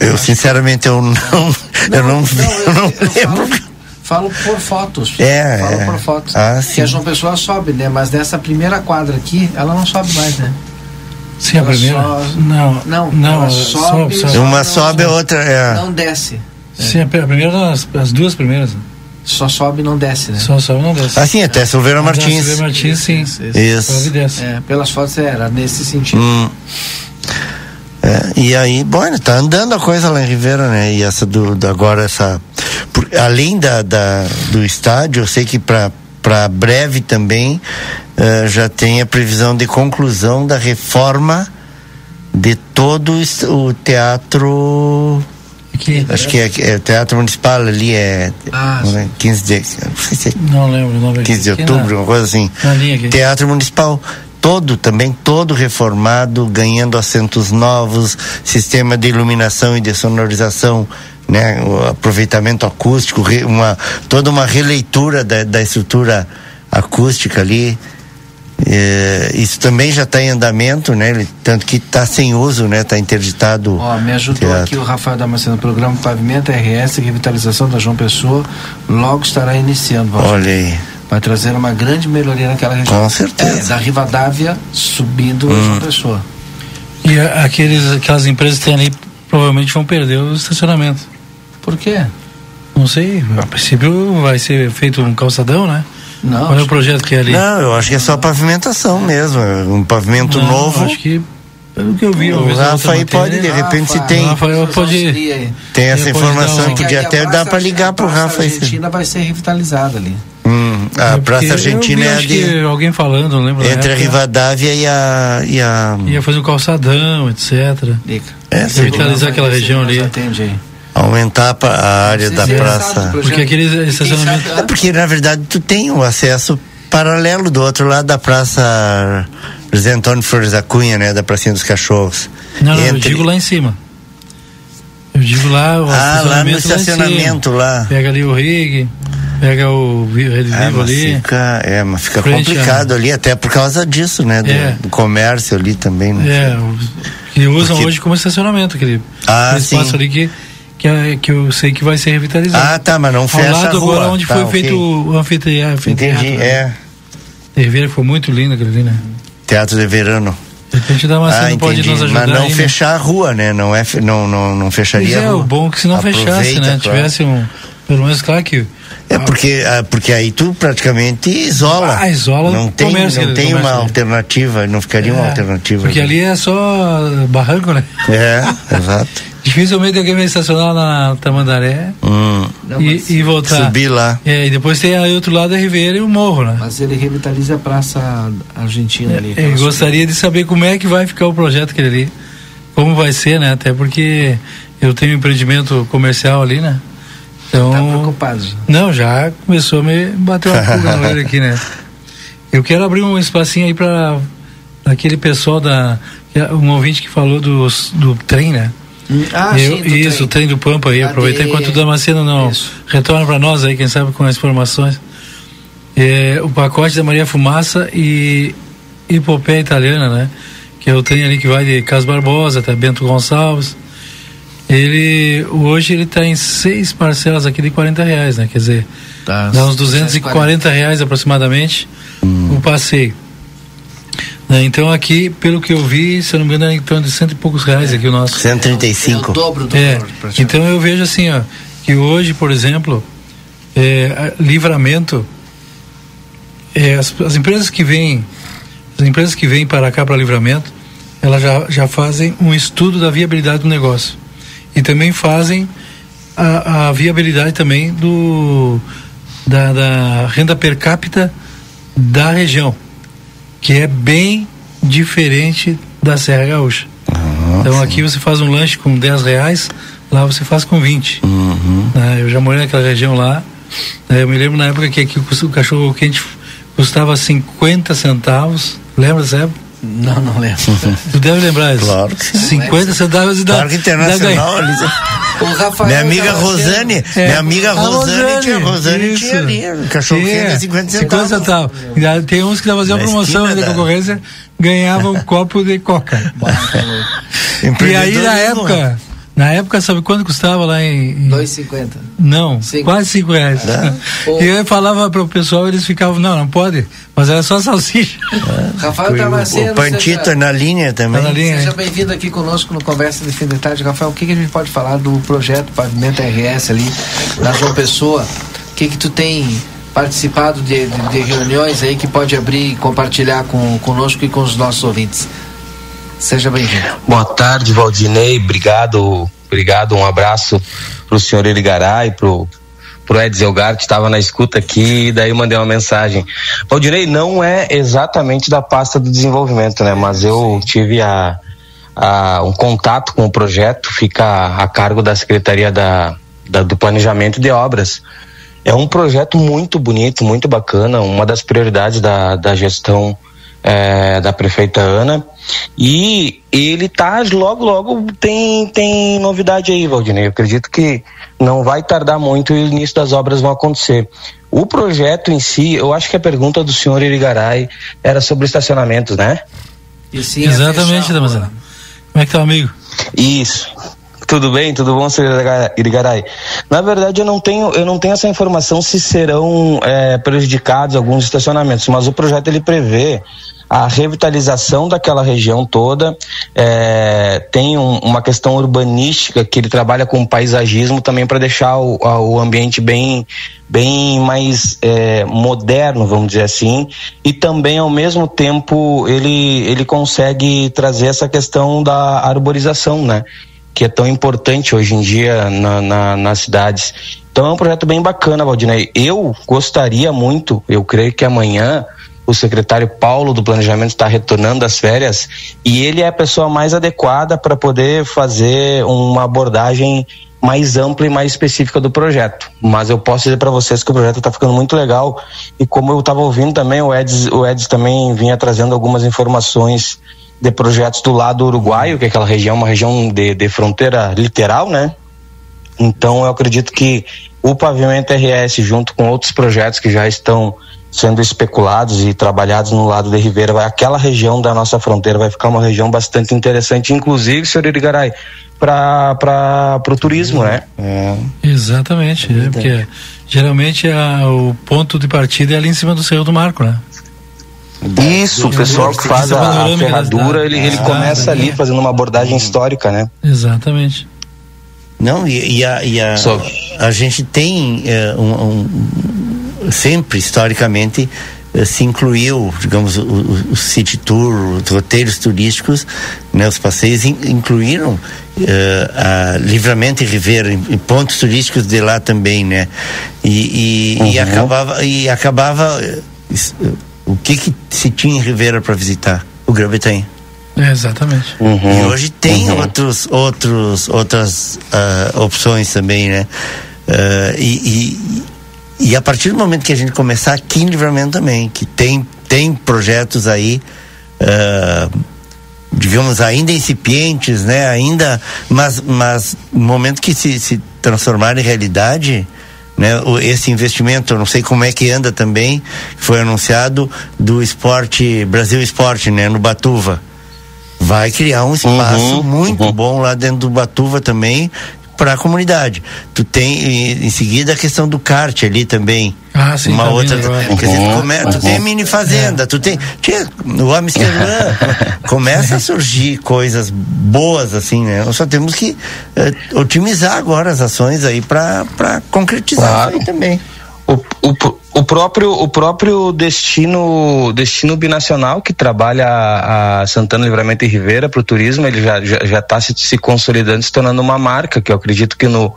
eu, eu, sinceramente eu não, [LAUGHS] eu não, eu não eu lembro. Falo, por fotos. É, Falo é. por fotos. Ah, que a sim. João Pessoa sobe, né? Mas nessa primeira quadra aqui, ela não sobe mais, né? Sim, a Ela primeira. só- Não, Não, não, ela sobe, sobe, sobe. Uma não- sobe, a outra é. Não desce. Sim, a pri- a primeira, as, as duas primeiras. né? Só sobe e não desce, né? Só sobe e não desce. Assim, até Silveira Mas a Martins. Silveira Martins, sim. Isso. Sobe e desce. É, pelas fotos era nesse sentido. Hum. É, e aí, bom, tá andando a coisa lá em Ribeira, né? E essa do, do- agora essa por- além da, da- do estádio, eu sei que para breve também eh, já tem a previsão de conclusão da reforma de todo o teatro Aqui. acho que é, é o teatro municipal ali é Ah, não é? 15 de não é Não lembro o nome aqui. 15 de outubro, uma coisa assim. Teatro Municipal todo também todo reformado, ganhando assentos novos, sistema de iluminação e de sonorização, né, o aproveitamento acústico, uma toda uma releitura da, da estrutura acústica ali. É, isso também já está em andamento, né? Ele, tanto que está sem uso, né? Está interditado. Ó, me ajudou teatro. aqui o Rafael Damasceno, programa Pavimento RS Revitalização da João Pessoa, logo estará iniciando. Valdir. Olha aí. Vai trazer uma grande melhoria naquela região. Com certeza. É, da Rivadavia subindo Hum. João Pessoa. E a- aqueles, aquelas empresas que tem ali provavelmente vão perder o estacionamento. Por quê? Não sei. A princípio vai ser feito um calçadão, né? Não. Qual é o projeto que é ali? Não, eu acho que é só pavimentação mesmo. é Um pavimento Não, novo. Acho que pelo que eu vi, O Rafa aí pode, de repente, se Rafa, tem- Rafael pode. Tem essa informação um- podia a até dar para ligar pro a praça Rafa aí. se- Argentina vai ser revitalizada ali. Hum, a É, Praça eu Argentina vi, é a acho de, que alguém falando, não lembro. entre a Rivadavia e a. E a Ia fazer um calçadão, etc. É, sim. Revitalizar aquela região ali. Atende aí. Aumentar a área da é praça. Porque aquele estacionamento. É porque, na verdade, tu tem um acesso paralelo do outro lado da Praça José Antônio Flores da Cunha, né? Da Pracinha dos Cachorros. Não, não, eu Entre- digo lá em cima. Eu digo lá o Ah, lá no estacionamento cima. lá. Pega ali o rig, pega o Rede É, Vivo mas ali. fica, é, mas fica complicado a- ali, até por causa disso, né? Do, É. do comércio ali também, né? É, que usam Porque- hoje como estacionamento, aquele, Ah, aquele sim. espaço ali que, que, é- que eu sei que vai ser revitalizado. Ah, tá, mas não fecha Ao lado a rua. agora onde Tá, foi ok. feito o anfiteatro. Entendi, né? é. Rivera foi muito lindo aquele ali, né? Teatro de verano. De repente dá uma ah, pode nos ajudar Mas não aí, né? fechar a rua, né? Não, é, não, não, não Pois fecharia é, a rua. o bom é que se não fechasse, Aproveita, né? claro. Tivesse um. Pelo menos, claro que. É porque, ah, porque aí tu praticamente isola. Ah, isola não tem, comércio, não tem uma alternativa, não ficaria uma É, alternativa. Porque ali é só barranco, né? É, [LAUGHS] exato. Dificilmente alguém vai estacionar na Tamandaré Hum. e, e voltar. Subir lá. É, e depois tem aí outro lado a Ribeira e o morro, né? Mas ele revitaliza a Praça Argentina ali. Eu gostaria de saber como é que vai ficar o projeto aquele ali. Como vai ser, né? Até porque eu tenho um empreendimento comercial ali, né? Então. Tá preocupado. já. Não, já começou a me bater uma pulga no olho aqui, né? [LAUGHS] Eu quero abrir um espacinho aí para aquele pessoal da. é Um ouvinte que falou dos, do trem, né? Ah, Eu- sim, do isso, trem. o trem do Pampa aí, Cadê? aproveitar enquanto o Damasceno não retorna para nós aí, quem sabe com as informações. É, o pacote da Maria Fumaça e Hipopeia Italiana, né? Que é o trem ali que vai de Cas Barbosa até Bento Gonçalves. Ele, hoje ele está em seis parcelas aqui de 40 reais, né? Quer dizer, Tá, dá uns 240 reais aproximadamente o passeio. Né, Então aqui, pelo que eu vi, se eu não me engano, é em torno de cento e poucos reais aqui o nosso. 135. É o dobro do É, valor, então eu vejo assim, ó, que hoje, por exemplo, é, livramento, é, as, as empresas que vêm, as empresas que vêm para cá para livramento, elas já, já fazem um estudo da viabilidade do negócio e também fazem a, a viabilidade também do da, da renda per capita da região, que é bem diferente da Serra Gaúcha. então aqui você faz um lanche com 10 reais, lá você faz com 20. né? Eu já morei naquela região lá. né? Eu me lembro na época que aqui o cachorro quente custava 50 centavos. Lembra dessa época? Não, não lembro. Tu deve lembrar isso. Claro que sim. 50 centavos e dá. Claro que internacional. O Rafael Minha amiga Rosane, É, minha amiga a Rosane, tinha, Rosane isso. tinha ali, cachorro quente Tinha, a 50 50 centavos. centavos. E aí Tem uns que Na promoção da concorrência, ganhava um copo de coca. [LAUGHS] e aí na né? época, na época, sabe quanto custava lá em. em... 2,50. Não, quase 5 reais. Pô. [LAUGHS] E eu falava para o pessoal, eles ficavam, não, não pode, mas era só salsicha. [LAUGHS] Rafael O- Damasceno. o Pantito seja- é na linha também. Tá na linha, Seja bem-vindo aqui conosco no Conversa de Fim de Tarde. Rafael, o que, que a gente pode falar do projeto Pavimento RS ali na João Pessoa? O que que tu tem participado de, de- de reuniões aí que pode abrir e compartilhar com, conosco e com os nossos ouvintes? Seja bem-vindo. Boa tarde, Valdinei. Obrigado, obrigado. Um abraço pro senhor Eligaray, pro pro Edson Elgar, que estava na escuta aqui, e daí mandei uma mensagem. Valdinei, não é exatamente da pasta do desenvolvimento, né? Mas eu tive a, a- um contato com o projeto, fica a cargo da Secretaria da, da- do Planejamento de Obras. É um projeto muito bonito, muito bacana, uma das prioridades da, da gestão eh, da prefeita Ana. E ele tá logo, logo tem, tem novidade aí, Valdinei. Eu acredito que não vai tardar muito e o início das obras vão acontecer. O projeto em si, eu acho que a pergunta do senhor Irigaray era sobre estacionamentos, né? Exatamente, Damasceno. Como é que tá, amigo? Isso. Tudo bem? Tudo bom, senhor Irigaray? Na verdade, eu não tenho, eu não tenho essa informação se serão é, prejudicados alguns estacionamentos, mas o projeto ele prevê a revitalização daquela região toda. É, tem um, uma questão urbanística que ele trabalha com paisagismo também para deixar o, o, ambiente bem, bem mais é, moderno, vamos dizer assim. E também, ao mesmo tempo, ele, ele consegue trazer essa questão da arborização, né? Que é tão importante hoje em dia na, na, nas cidades. Então é um projeto bem bacana, Valdinei. Eu gostaria muito, eu creio que amanhã o secretário Paulo do Planejamento está retornando das férias e ele é a pessoa mais adequada para poder fazer uma abordagem mais ampla e mais específica do projeto. Mas eu posso dizer para vocês que o projeto está ficando muito legal e como eu estava ouvindo também, o Eds, o Eds também vinha trazendo algumas informações de projetos do lado uruguaio, que é aquela região, uma região de, de fronteira literal, né? Então eu acredito que o Pavimento RS, junto com outros projetos que já estão sendo especulados e trabalhados no lado de Ribeira, vai, aquela região da nossa fronteira vai ficar uma região bastante interessante, inclusive, senhor Irigaray, para o turismo, né? É. Exatamente, é, porque geralmente a, o ponto de partida é ali em cima do Cerro do Marco, né? Isso, o pessoal que faz a, a ferradura, ele, ele começa ali fazendo uma abordagem histórica, né? Exatamente. Não, e, e, a, e a, a gente tem é, um, um sempre, historicamente, eh, se incluiu, digamos, o, o, o, city tour, os roteiros turísticos, né, os passeios in, incluíram uh, a Livramento e Ribeira, em, em, pontos turísticos de lá também, né? E, e, uhum. e acabava, e acabava uh, o que que se tinha em Ribeira para visitar? O Gravetanha. É, exatamente. Uhum. E hoje tem uhum. outros, outros, outras uh, opções também, né? e, e a partir do momento que a gente começar aqui em Livramento também, que tem, tem projetos aí, uh, digamos, ainda incipientes, né? Ainda, mas, mas no momento que se, se transformar em realidade, né? Esse investimento, eu não sei como é que anda também, foi anunciado do esporte, Brasil Esporte, né? No Batuva vai criar um espaço uhum, muito uhum. bom lá dentro do Batuva também, para a comunidade. Tu tem em seguida a questão do kart ali também. Ah, sim, uma tá outra, quer dizer, tu, come, tu tem mini fazenda, é. tu tem, tinha, o Amsterdã [LAUGHS] começa a surgir coisas boas assim, né? Nós só temos que uh, otimizar agora as ações aí para para concretizar claro. aí também. O, o, o próprio, o próprio destino, destino binacional que trabalha a, a Santana Livramento e Ribeira para o turismo, ele já já, já tá se, se consolidando, se tornando uma marca que eu acredito que no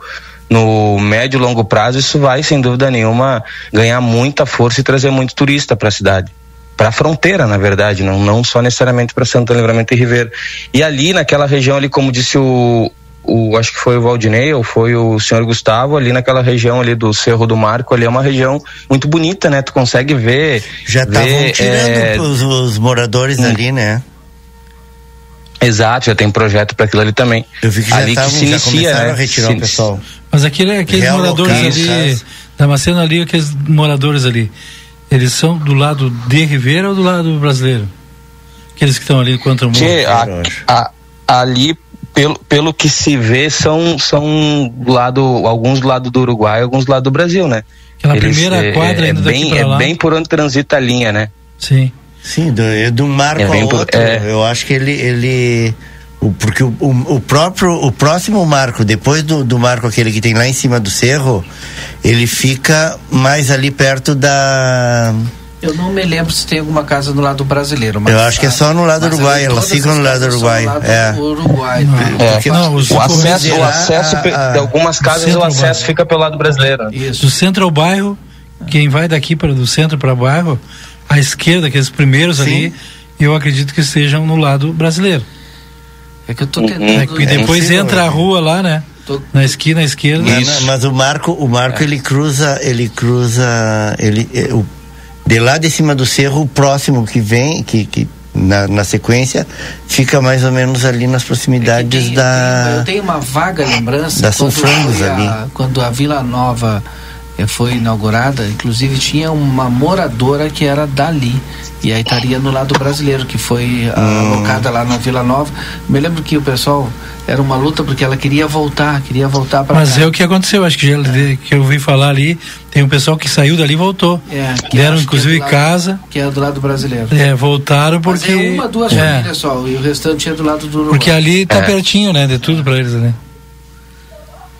no médio e longo prazo isso vai sem dúvida nenhuma ganhar muita força e trazer muito turista para a cidade para a fronteira, na verdade, não, não só necessariamente para Santana Livramento e Ribeira. E ali naquela região ali, como disse o, o, acho que foi o Valdinei ou foi o senhor Gustavo ali naquela região ali do Cerro do Marco, ali é uma região muito bonita, né? Tu consegue ver. Já estavam tirando é... os, os, moradores hum. ali, né? Exato, já tem projeto para aquilo ali também. Eu vi que já ali tavam, que se inicia, né? a retirar se, o pessoal. Mas aquele, aqueles Real moradores local, ali, Damasceno ali, aqueles moradores ali, eles são do lado de Ribeira ou do lado brasileiro? Aqueles que estão ali contra o mundo? A, a, ali pelo, pelo que se vê, são, são do lado, alguns do lado do Uruguai, alguns do lado do Brasil, né? Aquela Eles, primeira é, quadra é, ainda bem, É bem por onde transita a linha, né? Sim. Sim, do, um marco é a outro, por, é... eu acho que ele, ele o, porque o, o, o, próprio, o próximo marco, depois do, do marco aquele que tem lá em cima do cerro, ele fica mais ali perto da eu não me lembro se tem alguma casa no lado brasileiro. eu acho que é só no lado uruguai, elas ficam no lado uruguai. No lado é. Uruguai. É. Não, o, o acesso, o acesso a, a, de algumas casas o acesso fica pelo lado brasileiro. Isso. Do centro ao bairro, quem vai daqui para do centro para o bairro, à esquerda, aqueles primeiros Sim. ali, eu acredito que estejam no lado brasileiro. É que eu tô tentando. É, e depois entra a rua lá, né? Na esquina, à esquerda. Mas, mas o Marco, o Marco é. ele cruza, ele cruza, ele, eh, o de lá de cima do cerro, o próximo que vem, que, que na, na sequência, fica mais ou menos ali nas proximidades tem, da. Eu tenho uma vaga lembrança. Da Sulfrangos ali. quando a Vila Nova eh, foi inaugurada, inclusive tinha uma moradora que era dali. E aí estaria no lado brasileiro, que foi Hum. alocada lá na Vila Nova. Me lembro que o pessoal era uma luta porque ela queria voltar, queria voltar para Mas é o que aconteceu, acho que, já, que eu ouvi falar ali, tem um pessoal que saiu dali e voltou. É, Deram é inclusive do lado- casa. Que é do lado brasileiro. É, voltaram Mas porque. é uma, duas é, famílias só, e o restante é do lado do Uruguai. Porque ali tá É. pertinho, né? De tudo pra eles ali.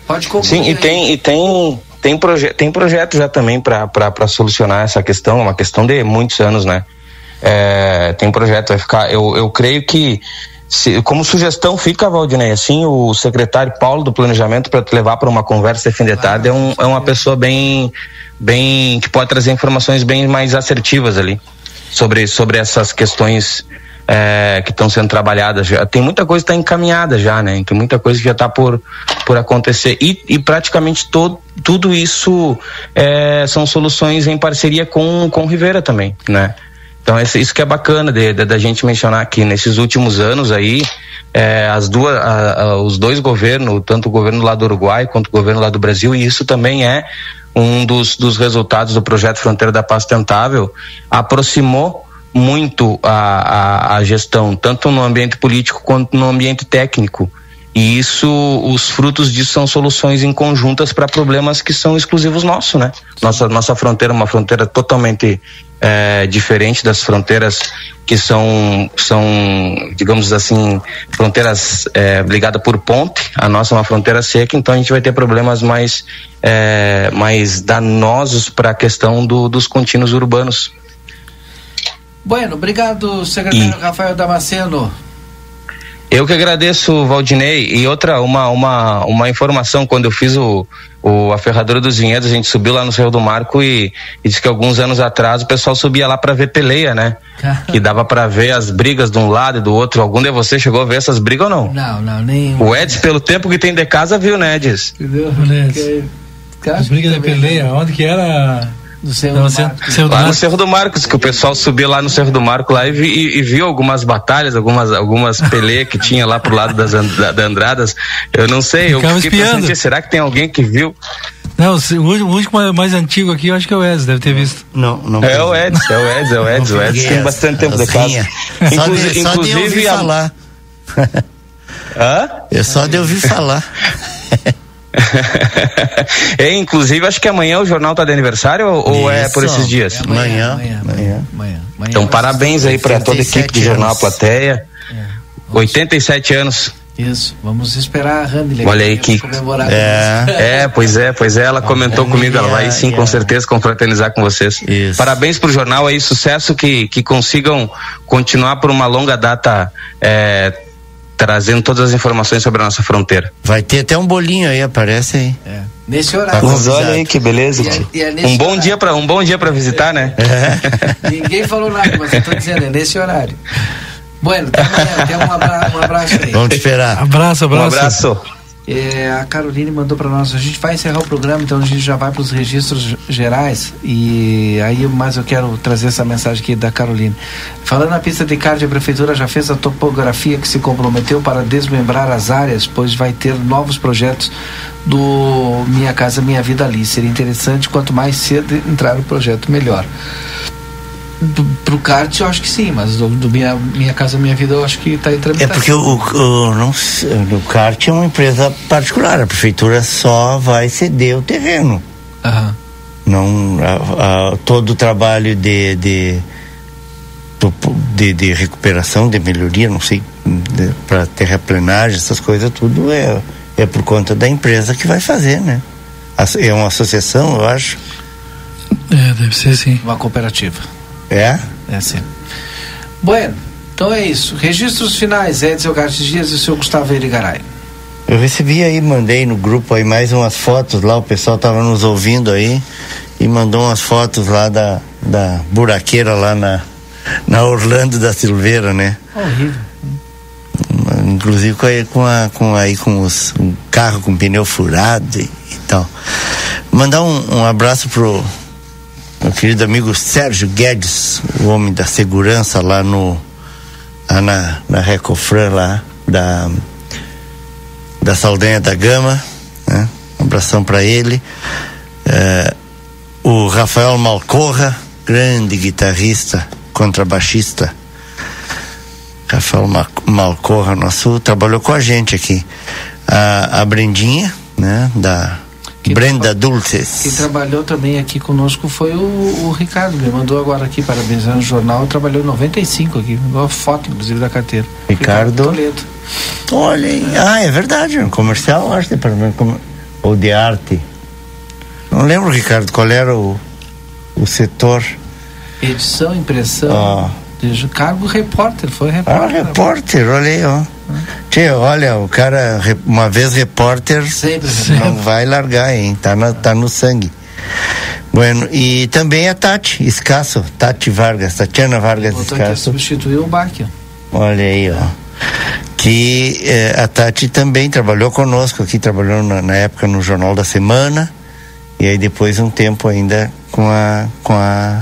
Pode concluir Sim, e aí. tem, e tem, tem, proje tem projeto já também para solucionar essa questão, é uma questão de muitos anos, né? É, tem projeto, vai ficar. Eu, eu creio que, se, como sugestão, fica, Valdinei, assim, o secretário Paulo do Planejamento, para te levar para uma conversa de fim de tarde, é, um, é uma pessoa bem, bem. que pode trazer informações bem mais assertivas ali sobre, sobre essas questões é, que estão sendo trabalhadas já. Tem muita coisa que está encaminhada já, né? Tem muita coisa que já está por, por acontecer. E, e praticamente todo, tudo isso é, são soluções em parceria com, com o Rivera também, né? Então isso que é bacana da gente mencionar aqui. Nesses últimos anos aí é, as duas a- a- os dois governos tanto o governo lá do Uruguai quanto o governo lá do Brasil e isso também é um dos, dos resultados do projeto Fronteira da Paz Sustentável aproximou muito a, a, a gestão tanto no ambiente político quanto no ambiente técnico e isso os frutos disso são soluções em conjuntas para problemas que são exclusivos nossos né nossa nossa fronteira é uma fronteira totalmente é, diferente das fronteiras que são, são digamos assim, fronteiras é, ligadas por ponte. A nossa é uma fronteira seca, então a gente vai ter problemas mais, é, mais danosos para a questão do, dos contínuos urbanos. Bueno, obrigado, secretário Rafael Damasceno. Eu que agradeço, Valdinei. E outra, uma, uma, uma informação, quando eu fiz o, o, a Ferradura dos Vinhedos, a gente subiu lá no Cerro do Marco e, e disse que alguns anos atrás o pessoal subia lá para ver peleia, né? Que dava para ver as brigas de um lado e do outro. Algum de vocês chegou a ver essas brigas ou não? Não, não, nem. O Eds, pelo tempo que tem de casa, viu, né, Eds? Entendeu? Beleza. Porque- Briga de peleia, onde que era? Do Cerro do Cerro-. Cerro do Lá no. Cerro do Marcos, que o pessoal subia lá no Cerro do Marco lá e, vi- e- e viu algumas batalhas, algumas, algumas peleias que tinha lá pro lado das and- da, Andradas. Eu não sei, eu Ficava fiquei espiando. pensando, "Tia, será que tem alguém que viu? Não, o único- o único mais- antigo aqui, eu acho que é o Wes, deve ter visto. Não, não. É o Eds, é o Eds, é o Eds. O Eds tem bastante tempo de casa. Rinha. Só de, Inclusive, só de inclusive ouvir a- falar. [LAUGHS] Hã? É só de ouvir falar. [LAUGHS] [LAUGHS] é, inclusive, acho que amanhã o jornal tá de aniversário ou, ou é por Isso. esses dias? Amanhã. Amanhã, amanhã. amanhã. Então, parabéns aí para toda a equipe do 87 Jornal A anos. Plateia. 87 anos. Isso, vamos esperar a Handley. Olha aí que. Comemorar É, pois é, pois é, ela comentou comigo, ela vai sim, com certeza, confraternizar com vocês. Parabéns pro jornal aí, sucesso que, que consigam continuar por uma longa data é, trazendo todas as informações sobre a nossa fronteira. Vai ter até um bolinho aí, aparece aí. É. Nesse horário. Mas olha aí que beleza. E é- tio. e é um bom horário. dia para um bom dia para visitar, né? [LAUGHS] Ninguém falou nada, mas eu tô dizendo, é nesse horário. Bueno, até amanhã, até um, abra um abraço aí. Vamos te esperar. Abraço, Um abraço. É, a Caroline mandou para nós. A gente vai encerrar o programa, então a gente já vai para os registros gerais. E aí, mas eu quero trazer essa mensagem aqui da Caroline. Falando na pista de kart, a prefeitura já fez a topografia que se comprometeu para desmembrar as áreas, pois vai ter novos projetos do Minha Casa Minha Vida ali. Seria interessante, quanto mais cedo entrar o projeto, melhor. Do, pro kart eu acho que sim, mas do, do minha, minha Casa Minha Vida eu acho que está em É tramitação. porque o, o, não, o kart é uma empresa particular, a prefeitura só vai ceder o terreno. Aham. Não, a- a- todo o trabalho de, de, de, de recuperação, de melhoria, não sei, para terraplenagem, essas coisas, tudo é, é por conta da empresa que vai fazer, né? É uma associação, eu acho. É, deve ser sim. Uma cooperativa. É? É sim. Bueno, então é isso. Registros finais, Edson Gartes Dias e o seu Gustavo Erigaray. Eu recebi aí, mandei no grupo aí mais umas fotos lá, o pessoal tava nos ouvindo aí e mandou umas fotos lá da, da buraqueira lá na, na Orlando da Silveira, né? Horrível. Inclusive com, a, com, a, com aí com os um carro com pneu furado e, e tal. Mandar um, um abraço pro meu querido amigo Sérgio Guedes, o homem da segurança lá no na, na Recofran lá da da Saldanha da Gama, né? Um abração para ele. É, o Rafael Malcorra, grande guitarrista, contrabaixista. Rafael Ma- Malcorra, nosso, trabalhou com a gente aqui. A, a Brendinha, né, da Brenda Dulces. Quem trabalhou também aqui conosco foi o, o Ricardo, me mandou agora aqui, parabenizando o jornal, trabalhou em 95 aqui, mandou uma foto, inclusive, da carteira. Ricardo. Toledo. Olha, aí. ah, é verdade, um comercial, acho, departamento comer- ou de arte. Não lembro, Ricardo, qual era o, o setor. Edição, impressão, de- cargo repórter, foi Ah, repórter. repórter, olha aí, ó. Tchê, olha, o cara, uma vez repórter, Sempre, não vai largar, hein? Tá, na, tá no sangue. Bueno, e também a Tati Escasso, Tati Vargas, Tatiana Vargas Botou Escasso. substituiu o Bach. ó. Olha aí, ó. Que eh, a Tati também trabalhou conosco aqui, trabalhou na, na época no Jornal da Semana, e aí depois um tempo ainda com a. com a.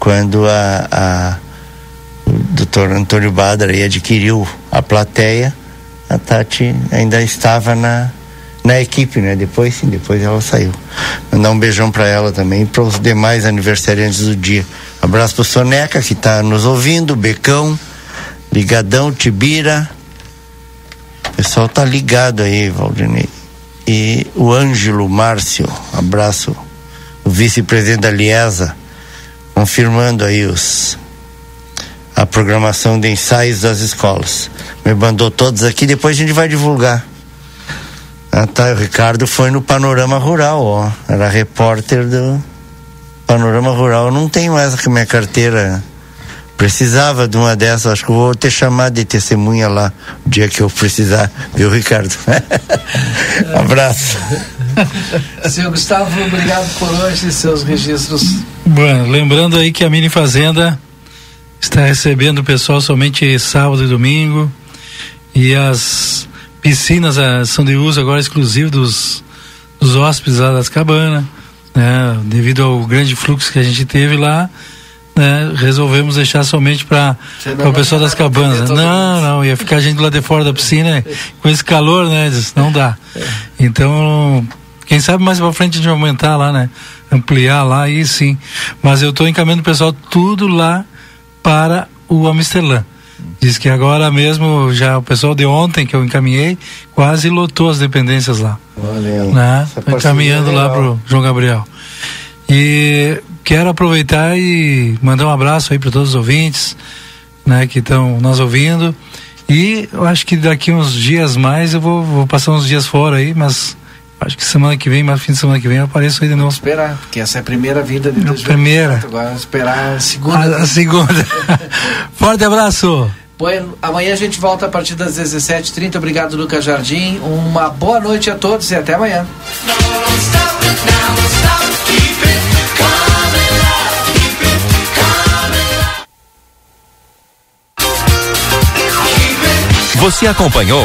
quando a. a doutor Antônio Badra aí adquiriu a plateia, a Tati ainda estava na, na equipe, né? Depois sim, depois ela saiu. Mandar um beijão para ela também e para os demais aniversariantes do dia. Abraço pro Soneca que está nos ouvindo, Becão, Ligadão, Tibira. O pessoal tá ligado aí, Valdinei. E o Ângelo Márcio, abraço. O vice-presidente da Liesa, confirmando aí os a programação de ensaios das escolas. Me mandou todos aqui, depois a gente vai divulgar. Ah, tá, o Ricardo foi no Panorama Rural, ó. Era repórter do Panorama Rural. Eu não tenho essa que minha carteira. Precisava de uma dessas, acho que eu vou ter chamado de testemunha lá o dia que eu precisar, viu, Ricardo? [LAUGHS] Abraço. [LAUGHS] Senhor Gustavo, obrigado por hoje, seus registros. Bueno, lembrando aí que a Mini Fazenda está recebendo o pessoal somente sábado e domingo e as piscinas ah, são de uso agora exclusivo dos, dos hóspedes lá das cabanas, né? Devido ao grande fluxo que a gente teve lá, né? Resolvemos deixar somente para o pessoal das cabanas. Não, não, ia ficar a gente lá de fora da piscina com esse calor, né? Diz, Não dá. Então, quem sabe mais pra frente a gente vai aumentar lá, né? Ampliar lá, aí sim. Mas eu estou encaminhando o pessoal tudo lá para o Amsterdã. Diz que agora mesmo, já o pessoal de ontem que eu encaminhei, quase lotou as dependências lá. Olha aí. Né? Encaminhando é lá pro João Gabriel. E quero aproveitar e mandar um abraço aí para todos os ouvintes, né, que estão nos ouvindo. E eu acho que daqui uns dias mais eu vou, vou passar uns dias fora aí, mas acho que semana que vem, mais fim de semana que vem eu apareço aí de novo. Esperar, porque essa é a primeira vinda de Não, 2024, primeira. Agora esperar a segunda. A, a segunda. [LAUGHS] Forte abraço. Bueno, amanhã a gente volta a partir das 17h30. Obrigado, Lucas Jardim. Uma boa noite a todos e até amanhã. Você acompanhou